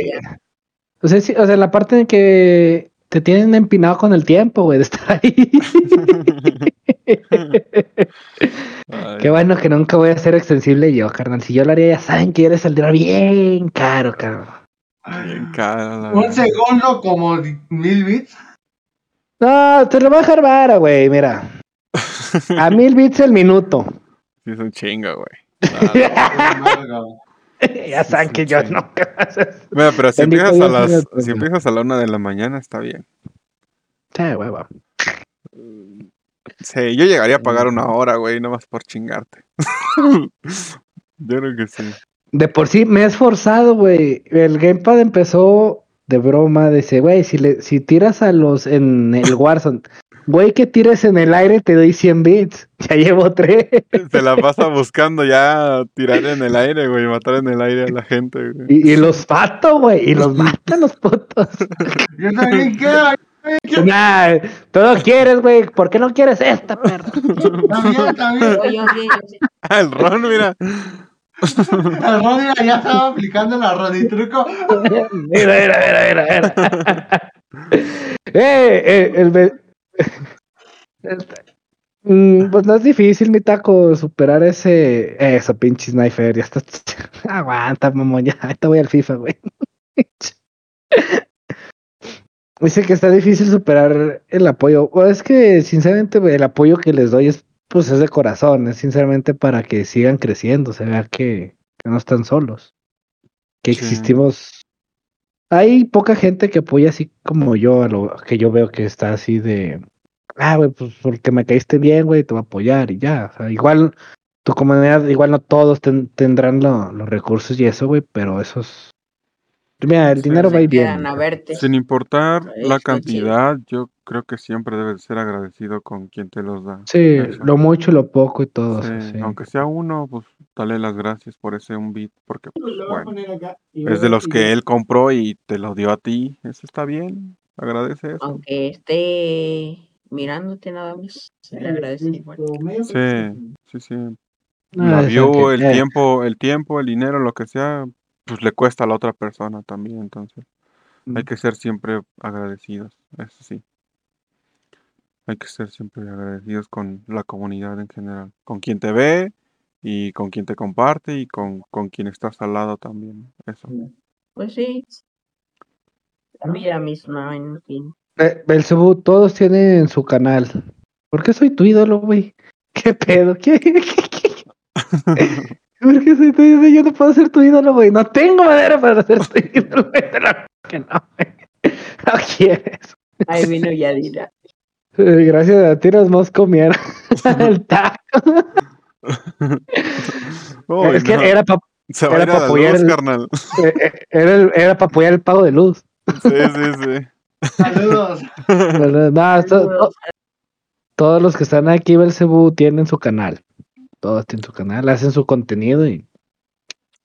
O sea, sí, o sea, la parte en que te tienen empinado con el tiempo, güey, de estar ahí. [LAUGHS] Qué bueno que nunca voy a ser extensible yo, carnal. Si yo lo haría, ya saben que yo le saldría bien caro, cabrón. bien cara la Un verdad. segundo como mil bits. No, te lo voy a dejar vara, güey, mira. [LAUGHS] A mil bits el minuto. Es un chingo, güey. [LAUGHS] Nada. [LAUGHS] ya saben que yo no. [LAUGHS] Bueno, pero si empiezas a las, si empiezas a la una de la mañana, está bien. Sí, güey. Sí, yo llegaría a pagar una hora, güey, nomás por chingarte. [LAUGHS] yo creo que sí. De por sí me he esforzado, güey. El Gamepad empezó de broma. Dice, güey, si, le, si tiras a los en el Warzone, güey, que tires en el aire te doy 100 bits. [LAUGHS] Ya llevo 3. Se la pasa buscando ya tirar en el aire, güey, matar en el aire a la gente, güey. Y, y los mato, güey. Y los matan los putos. [LAUGHS] Yo también quiero. nah, tú lo quieres, güey. ¿Por qué no quieres esta, perra? También, también. Oye, oye, oye, [LAUGHS] el Ron, mira. El Ronnie ya estaba aplicando la Ronitruco. Mira, mira, mira, mira, mira. eh, eh, el Mm, pues no es difícil, mi taco, superar ese. Eso, pinche sniper. Ya está. [LAUGHS] Aguanta, mamón, ya. Ahorita voy al FIFA, güey. [LAUGHS] Dice que está difícil superar el apoyo. O es que, sinceramente, el apoyo que les doy es, pues, es de corazón. Es sinceramente para que sigan creciendo. Se vea que, que no están solos. Que Sí. existimos. Hay poca gente que apoya así como yo, a lo que yo veo que está así de. Ah, güey, pues porque me caíste bien, güey, te voy a apoyar y ya. O sea, igual tu comunidad, igual no todos ten- tendrán lo- los recursos y eso, güey, pero esos. Mira, el Sí. dinero va a verte. Sin importar la cantidad, yo creo que siempre debes ser agradecido con quien te los da. Sí, Eso. lo mucho, lo poco y todo. Sí, eso, sí. Aunque sea uno, pues dale las gracias por ese un bit, porque pues, Lo voy a bueno, poner acá. y es de los y que él compró y te lo dio a ti. Eso está bien, agradece eso. Aunque esté mirándote nada más. Le agradece igual. Sí, sí, sí. La que- el eh, tiempo, el tiempo, el dinero, lo que sea, pues le cuesta a la otra persona también, entonces hay que ser siempre agradecidos, eso sí. Hay que ser siempre agradecidos con la comunidad en general, con quien te ve y con quien te comparte y con, con quien estás al lado también, eso. Pues sí. La vida misma, en fin. Eh, Belzebú, todos tienen su canal. ¿Por qué soy tu ídolo, güey? ¿Qué pedo? ¿Qué? ¿Qué? qué? ¿Por [LAUGHS] qué soy tu ídolo? Yo no puedo ser tu ídolo, güey. No tengo madera para ser tu [LAUGHS] ídolo, güey. Te lo juro que no, güey. No quieres. Ahí vino Yadira. Eh, Gracias a ti nos hemos comido [LAUGHS] el taco. [LAUGHS] Uy, es que no, era para era pa' la apoyar luz, el- carnal. era, el- era pa apoyar el pago de luz. Sí, sí, sí. Saludos. No, todos los que están aquí, Belcebú, tienen su canal. Todos tienen su canal, hacen su contenido y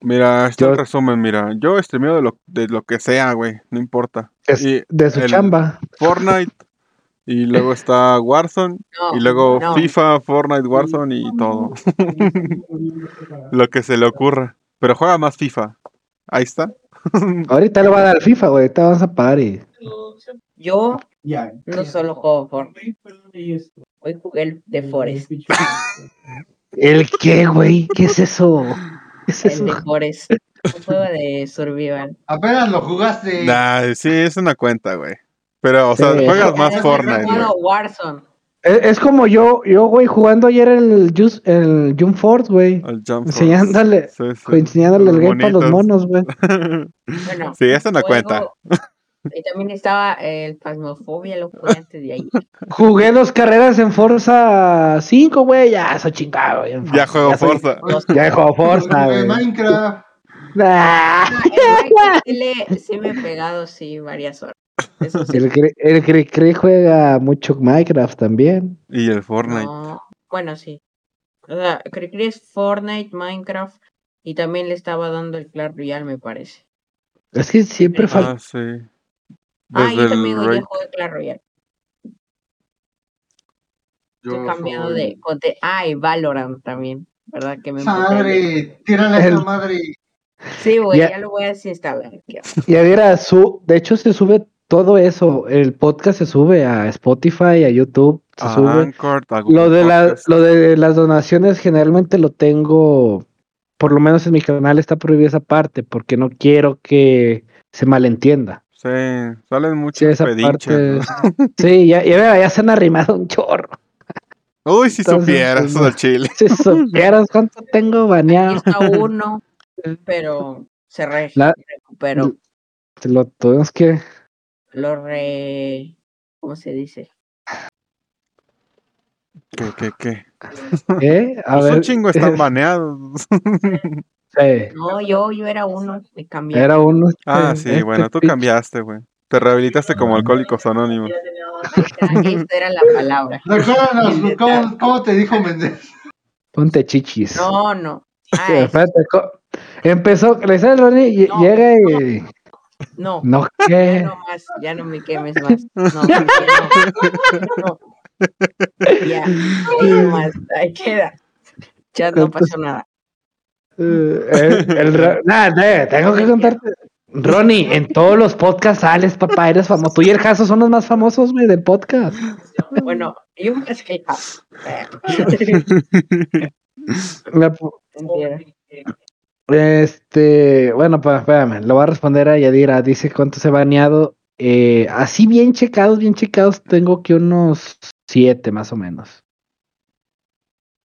Mira, este Yo- el resumen, mira, yo streameo de lo, de lo que sea, güey, no importa. es Y de su chamba. Fortnite, y luego está Warzone, [LAUGHS] No, y luego no. FIFA, Fortnite, Warzone y todo. [LAUGHS] Lo que se le ocurra. Pero juega más FIFA. Ahí está. [LAUGHS] Ahorita lo va a dar FIFA, güey. Ahorita vamos a pagar y. Yo no solo juego esto. Hoy jugué el de Forest. ¿El qué, güey? ¿Qué es eso? ¿Qué es El eso? de Forest. Un juego de survival. Apenas lo jugaste. Nah, sí, es una cuenta, güey. Pero, o sea, Sí. juegas más Fortnite, Warzone. Es, es como yo, yo, güey, jugando ayer el, Just, el Jump Force, güey. El Jump Force. Enseñándole, Sí, sí. enseñándole el game para los monos, güey. Bueno, [LAUGHS] Sí, es una juego- cuenta. Y también estaba el Pasmofobia, lo jugué antes de ahí. Jugué dos carreras en Forza 5, güey. Ya, soy chingado. güey, en Ya juego soy- Forza. Ya juego Forza, güey. Minecraft. Nah. Ah, el Minecraft sí le- sí me he pegado, sí, varias horas. Eso sí. El, Cri- el Cri Cri juega mucho Minecraft también. Y el Fortnite. No, bueno, sí. O sea, Cricri es Fortnite, Minecraft y también le estaba dando el Clash Royale, me parece. Es que siempre falta. Ah, sí. Ah, Desde yo también día juego Clash Royale. Yo cambiando soy- de conte- Ah, y Valorant también, ¿verdad? Que me. Madre, tírale a El- madre. Sí, güey, Ya- ya lo voy a desinstalar. qué asco. Y era su, de hecho se sube todo eso. El podcast se sube a Spotify, a YouTube, se A sube. Anchor, a Google Lo de, la, lo de las donaciones generalmente lo tengo, por lo menos en mi canal está prohibida esa parte, porque no quiero que se malentienda. Sí, salen Sí, muchos pedinches. parte. ¿no? [LAUGHS] Sí, ya, ya, ya se han arrimado un chorro. Uy, si Entonces, supieras pues, no. al chile. Si supieras cuánto tengo baneado. está uno, [LAUGHS] pero se re- La- recuperó. Te Lo tuvimos que. Lo re... ¿Cómo se dice? ¿Qué, qué, qué? ¿eh? A Pues ver. un chingo están [LAUGHS] baneados. Sí, No, yo, yo era uno, me cambié. era uno. ah, este- sí, este bueno, tú cambiaste, güey. Te rehabilitaste como alcohólicos anónimos. Esta era la palabra. Recuérdanos, ¿cómo, ¿cómo te dijo Méndez? Ponte chichis. No, no. Sí, Ah, es- espérate, co- Empezó, le sale el Ronnie y No, llega y. no. No, Ya ¿qué? no más, ya no me quemes más. No, ya no. No. Ya, ahí nomás, ahí queda. Ya no pasó nada. Eh, el- el Ro- [LAUGHS] nada, eh, tengo que contarte. Ronnie, en todos los podcasts sales, papá, eres famoso. Tú y el Jaso son los más famosos, güey, del podcast. Bueno, yo me que [LAUGHS] Mentira. Este, bueno, pues espérame, lo voy a responder a Yadira. Dice cuánto se ha baneado. Eh, así bien checados, bien checados, tengo que unos siete más o menos.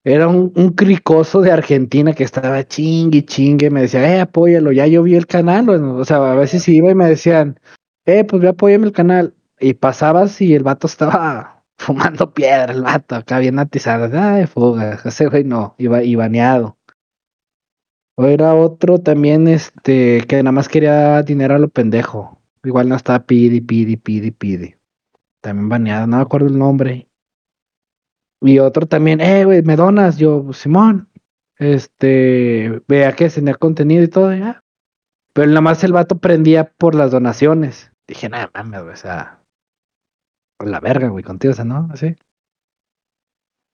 Era un, un cricoso de Argentina que estaba chingue, chingue, me decía, eh, apóyalo, ya yo vi el canal, o sea, a veces iba y me decían, eh, pues ve, apóyame el canal, y pasabas y el vato estaba [LAUGHS] fumando piedra, el vato, acá bien atizado, ay, fuga, ese güey no, iba y baneado. O era otro también, este, que nada más quería dinero a lo pendejo, igual no estaba pidi, pidi, pidi, pidi, también baneado, no me acuerdo el nombre. Y otro también, eh, güey, me donas, yo, pues, Simón, este, vea que tenía contenido y todo, ya. Pero nada más el vato prendía por las donaciones. Dije, nada mames, güey, o sea, por la verga, güey, contigo, o sea, ¿no? Así.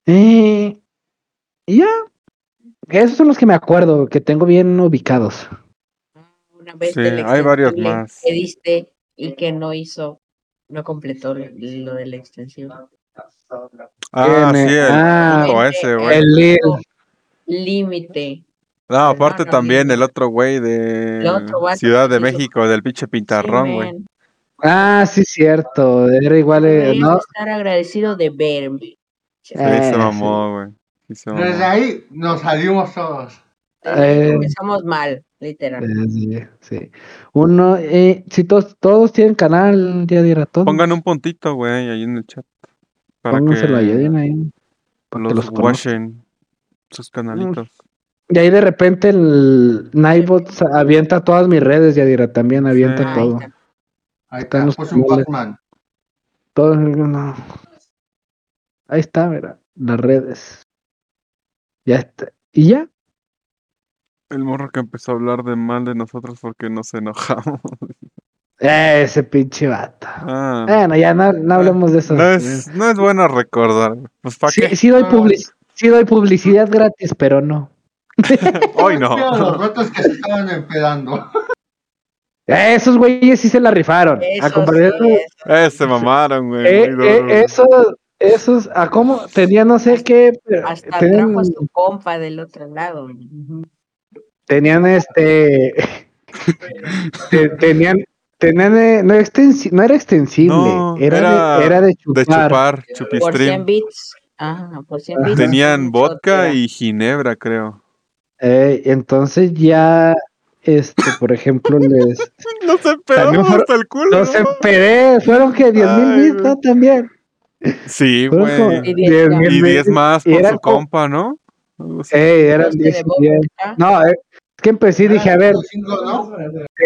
Y ya. Esos son los que me acuerdo, que tengo bien ubicados. Una vez Sí, hay varios más. Que diste y que no hizo, no completó lo lo del extensivo. Ah, sí, el ah, ese, güey. El. Límite. No, aparte no, también el otro güey de otro Ciudad de México, del pinche pintarrón, güey. Ah, sí, cierto. Era igual, eh, ¿no? estar agradecido de verme. Sí, Eh, se mamó, güey. Sí, se mamó. Desde ahí nos salimos todos. Eh. Comenzamos mal, literal. Eh, Sí, sí. Uno, eh, si todos, todos tienen canal, ya dirá todos. Pongan un puntito, güey, ahí en el chat. Para Pónganselo que Yadira ahí. Para que los los conozcan. watchen sus canalitos. Y ahí de repente el Nightbot avienta todas mis redes, ya dirá, también avienta Sí. Ahí todo. está. Ahí está, los puso un canales. Batman. Todo, no. Ahí está, mira, las redes. Ya está. Y ya. El morro que empezó a hablar de mal de nosotros porque nos enojamos. [LAUGHS] Eh, ese pinche vato. Ah, Bueno, ya no, no hablemos de eso. no, es, no es bueno recordar. Pues para Sí, qué. sí doy, sí doy publicidad gratis, pero no. [LAUGHS] Hoy no. Los ratos que se estaban empedando. Eh, Esos güeyes sí se la rifaron. a Eso comparación sí, de- Eh, se mamaron, güey. Eh, eh, esos, esos, a cómo tenía no sé qué, pero Hasta tenían, trajo a su compa del otro lado. Ujú. tenían este, [LAUGHS] te- tenían, tenían, eh, no, extensi- no era extensible, No, era, era de, era de De chupar. chupar, Por 100 chupistream. bits. Ajá, por 100 Ajá. bits. Tenían vodka y ginebra, creo. Eh, entonces ya, este, por ejemplo, les, [LAUGHS] Nos También empedamos fueron- hasta el culo. ¿no? empedé, fueron que 10 mil bits. ¿no? También. Sí, güey. Y 10 10 más. mil Y 10 bits. más y por era su compa, ¿no? Algo así. Eh, eran Coste 10 de y 10. vodka. No, eh, que empecé y dije, a ver, Cinco, ¿no?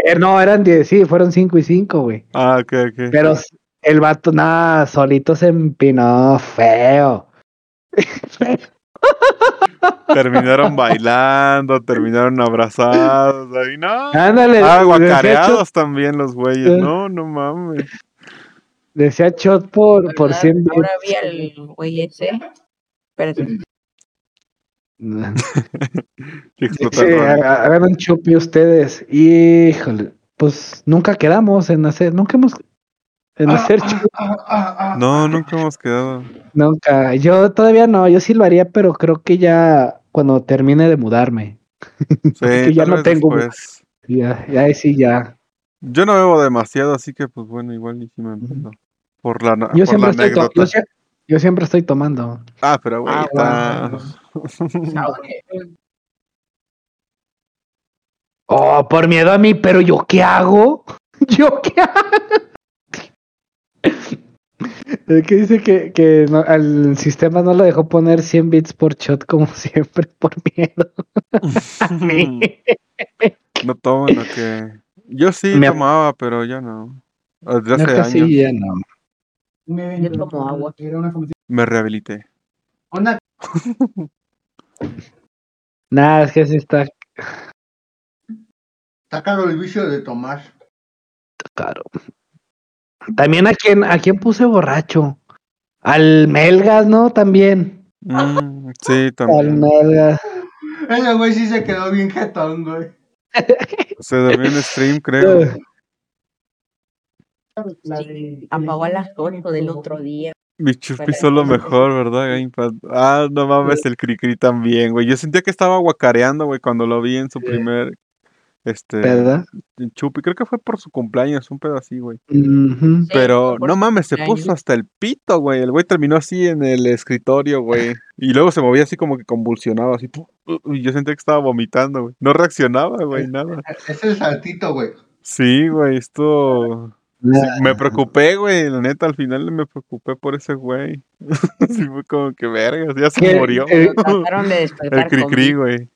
eh, no, eran 10, sí, fueron 5 y 5, güey. Ah, ok, ok. Pero el vato, nada, solito se empinó feo. [LAUGHS] Terminaron bailando, terminaron abrazados. Ahí no. Ándale, Ah, decía, guacareados también los güeyes. No, no mames. decía shot por, por ¿verdad? 100 Ahora vi al güey ese. Espérate. [LAUGHS] Sí, hagan un chupi ustedes. Híjole, pues nunca quedamos en hacer, nunca hemos en hacer chupi, Ah, ah, ah, No, nunca hemos quedado. nunca. Yo todavía no, yo sí lo haría, pero creo que ya cuando termine de mudarme. Sí, [LAUGHS] Que ya no tengo- después. Ya, ya sí ya. Yo no bebo demasiado, así que pues bueno, igual y sí me empezó. Por la, Yo por siempre, la estoy yo, yo siempre estoy tomando. Ah, pero güey, Ah, está-. Oh, por miedo a mí, pero yo qué hago? [LAUGHS] ¿Yo qué hago? Es que dice que, que no- al sistema no lo dejó poner 100 bits por shot como [LAUGHS] siempre, por miedo. a [LAUGHS] mí. no toman o que. Yo sí Me- tomaba, pero ya no. Desde hace Neta, años sí, ya no. Un evento, Yo tomo agua. Era una convención. me rehabilité. Una [LAUGHS] Nada, es que sí está Está caro el vicio de tomar. caro. También a quien, a quién puse borracho. Al Melgas, ¿no? También. Mm, sí, Al también. Melgas. Ese güey sí se quedó bien jetón, güey. Se durmió en stream, creo. [LAUGHS] la Sí, de- Apagó a las 8 del otro día. Mi chupi hizo lo mejor, ¿verdad, Gamepad? Ah, no mames, el Cricri también, güey. Yo sentía que estaba guacareando, güey, cuando lo vi en su primer. Este. ¿Verdad? Chupi, creo que fue por su cumpleaños, un pedo así, güey. Pero no mames, se puso hasta el pito, güey. El güey terminó así en el escritorio, güey. Y luego se movía así como que convulsionaba, así. Y yo sentía que estaba vomitando, güey. No reaccionaba, güey, nada. Ese es el saltito, güey. Sí, güey, esto. Sí, me preocupé, güey. La neta, al final me preocupé por ese güey. [LAUGHS] Así fue como que verga, ya se murió. El Cricri, güey.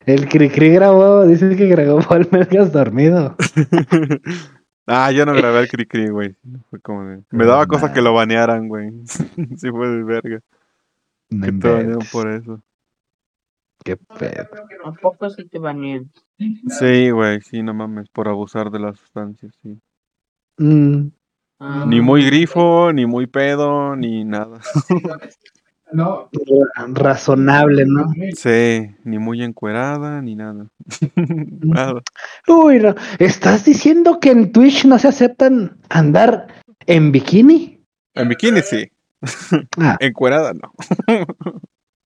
El Cricri grabó, dice que grabó [LAUGHS] al Melgas dormido. [LAUGHS] ah, yo no grabé al Cricri, güey. Fue como de- Me daba cosa que lo banearan, güey. sí fue de verga. No Que te banearon por eso. Qué pedo. ¿A poco sí te banean? Sí, güey, sí, no mames, por abusar de las sustancias, sí. Mm, Ah, Ni muy grifo, ni muy pedo, ni nada. No, ra- razonable, ¿no? Sí, ni muy encuerada, ni nada. nada. Uy, no. ¿Estás diciendo que en Twitch no se aceptan andar en bikini? En bikini sí, Ah, encuerada no.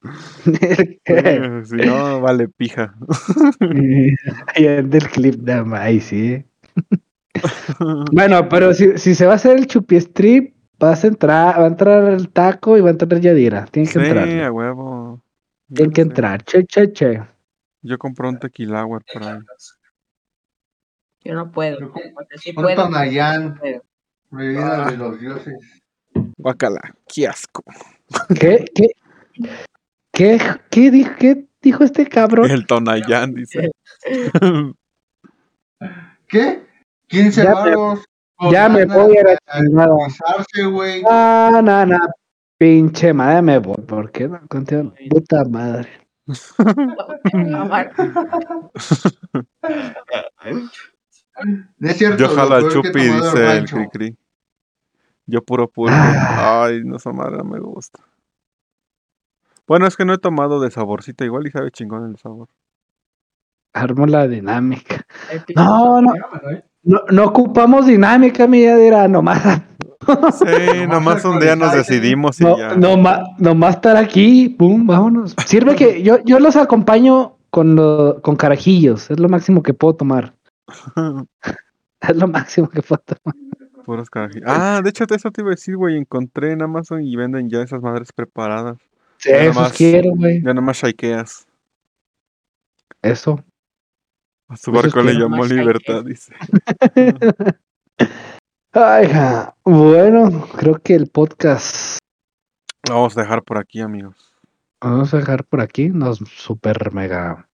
[LAUGHS] si no, vale pija. [LAUGHS] Ahí anda el clip de Mai, sí. [LAUGHS] Bueno, pero si, si se va a hacer el chupi strip, vas a entrar, va a entrar el taco y va a entrar Yadira. Tienen que Sí, entrar. a huevo. Tienen que sé. entrar. Che, che, che. Yo compré un tequila por ahí. Yo no puedo. Yo sí Un puedo. Tonayán, bebida Ah. de los dioses. Guacala, qué asco. ¿Qué, qué, qué, qué, dijo, qué dijo este cabrón? El Tonayán, dice. ¿Qué? 15 Ya me- con Ya me voy a la. Ah, no, no. Pinche madre, me voy. ¿Por qué no? Contigo, puta madre. [LAUGHS] Es cierto. Yo he chupi, dice el rancho. Cricri. Yo puro pulque. Ah. Ay, no, esa madre no me gusta. Bueno, es que no he tomado de saborcita igual y sabe chingón el sabor. Armo la dinámica. No, no. No, no ocupamos dinámica, mi Yadira. Nomás, Sí, [LAUGHS] nomás un día nos decidimos y no, ya. nomás, nomás estar aquí. Pum, vámonos. Sirve que yo, yo los acompaño con, lo- con carajillos. Es lo máximo que puedo tomar. [LAUGHS] Es lo máximo que puedo tomar. Puros carajillos. Ah, de hecho, eso te iba a decir, güey. Encontré en Amazon y venden ya esas madres preparadas. Sí, Ya eso nomás- quiero, güey. Ya nomás shakeas. Eso. A su barco le llamó libertad, dice. [LAUGHS] Ay, ja. bueno, creo que el podcast Lo vamos a dejar por aquí, amigos. vamos a dejar por aquí. Nos super mega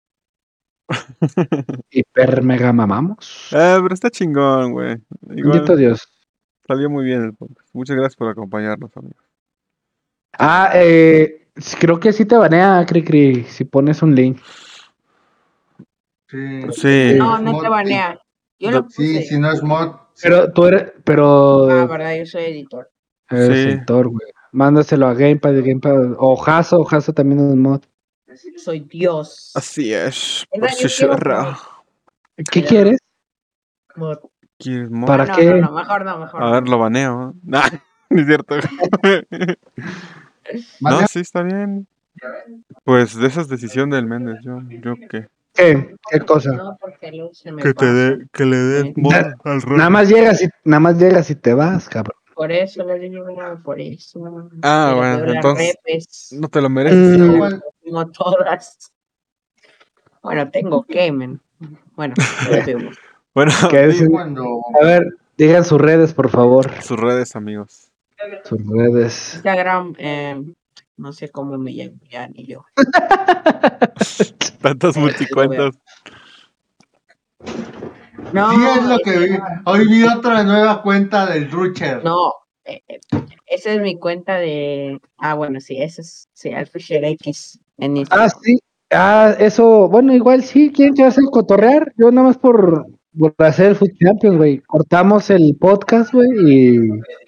[LAUGHS] Hiper mega mamamos. Eh, pero está chingón, güey. Bendito Dios. salió muy bien el podcast. Muchas gracias por acompañarnos, amigos. Ah, eh, creo que sí te banea, Cri Cri, si pones un link. Sí. Sí. No, no te banea. Yo lo Sí, puse. si no es mod. Pero tú eres, pero Ah, verdad, yo soy editor. eres Sí. editor, güey. Mándaselo a Gamepad, Gamepad. O Jaso, Jaso también es mod. Soy Dios. Así es. Por si será. ¿Qué Mira. quieres? Mod. ¿Quieres mod? ¿Para Ah, no, qué? No, no, mejor no, mejor A ver, lo baneo. [LAUGHS] Nah, no es cierto. [LAUGHS] no, sí, está bien. Pues de esa es decisión del Méndez. Yo, yo qué. ¿Qué? ¿Qué cosa? No, porque luego se me Que te dé, que le Na- al rol. Nada más llegas y nada más llegas y te vas, cabrón. Por eso lo digo, por eso. Ah, Pero bueno, entonces- repes, No te lo mereces. Mm. Igual, tengo todas. Bueno, tengo que, men. Bueno. [LAUGHS] Bueno, ¿Qué sí, es? cuando A ver, digan sus redes, por favor. sus redes, amigos. Sus redes. Instagram, eh, no sé cómo me llamo, ya ni yo. [LAUGHS] Tantas multicuentas. No, sí es lo que vi. Hoy vi otra nueva cuenta del Rucher. No, eh, eh, esa es mi cuenta de. Ah, bueno, sí, esa es. Sí, Alfisher X en Ah, sí. Ah, eso, bueno, igual sí, ¿quién quiere hacer cotorrear? Yo nada más por, por hacer el Food Champions, güey. Cortamos el podcast, güey, y,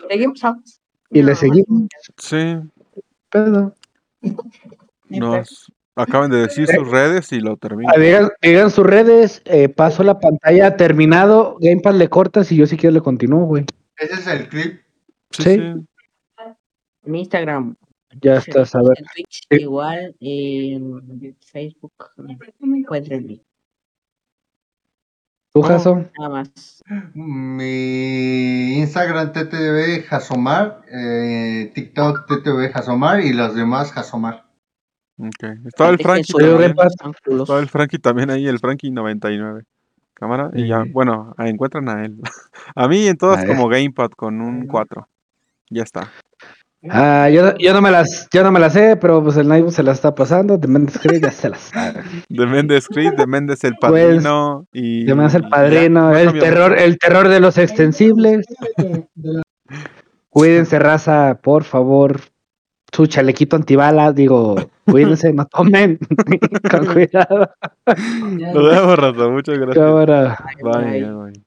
Seguimos. y le seguimos. Sí, Pedo. nos acaban de decir sus redes y lo termino. Ah, digan, digan sus redes, eh, paso la pantalla terminado, Gamepad le cortas y yo si quiero le continúo, güey. Ese es el clip. Sí, sí. Instagram. Ya estás, a ver. En Twitch igual. En Facebook. Encuéntrenme. ¿Tú, Jaso? Nada más. Mi Instagram TTV Jasomar, eh, TikTok TTV Jasomar y los demás Jasomar. Ok. Estaba el Frankie también. Estaba el Frankie también ahí, el Frankie 99. Cámara. Y ya, bueno, ahí encuentran a él. [LAUGHS] A mí en todas como Gamepad con un 4. Ya está. Ah, yo, yo no me las, yo no me las sé, pero pues el Naibu se las está pasando, de Mendes Creed ya se las sabe. De Méndez Creed, de el Pues, padrino. y De Mendes el ya, padrino, no el terror, el terror de los extensibles. Cuídense, raza, por favor. Su chalequito antibalas, digo, cuídense, no tomen. [LAUGHS] Con cuidado. Nos vemos, raza. Muchas gracias. Cámara. Bye, Bye. bye.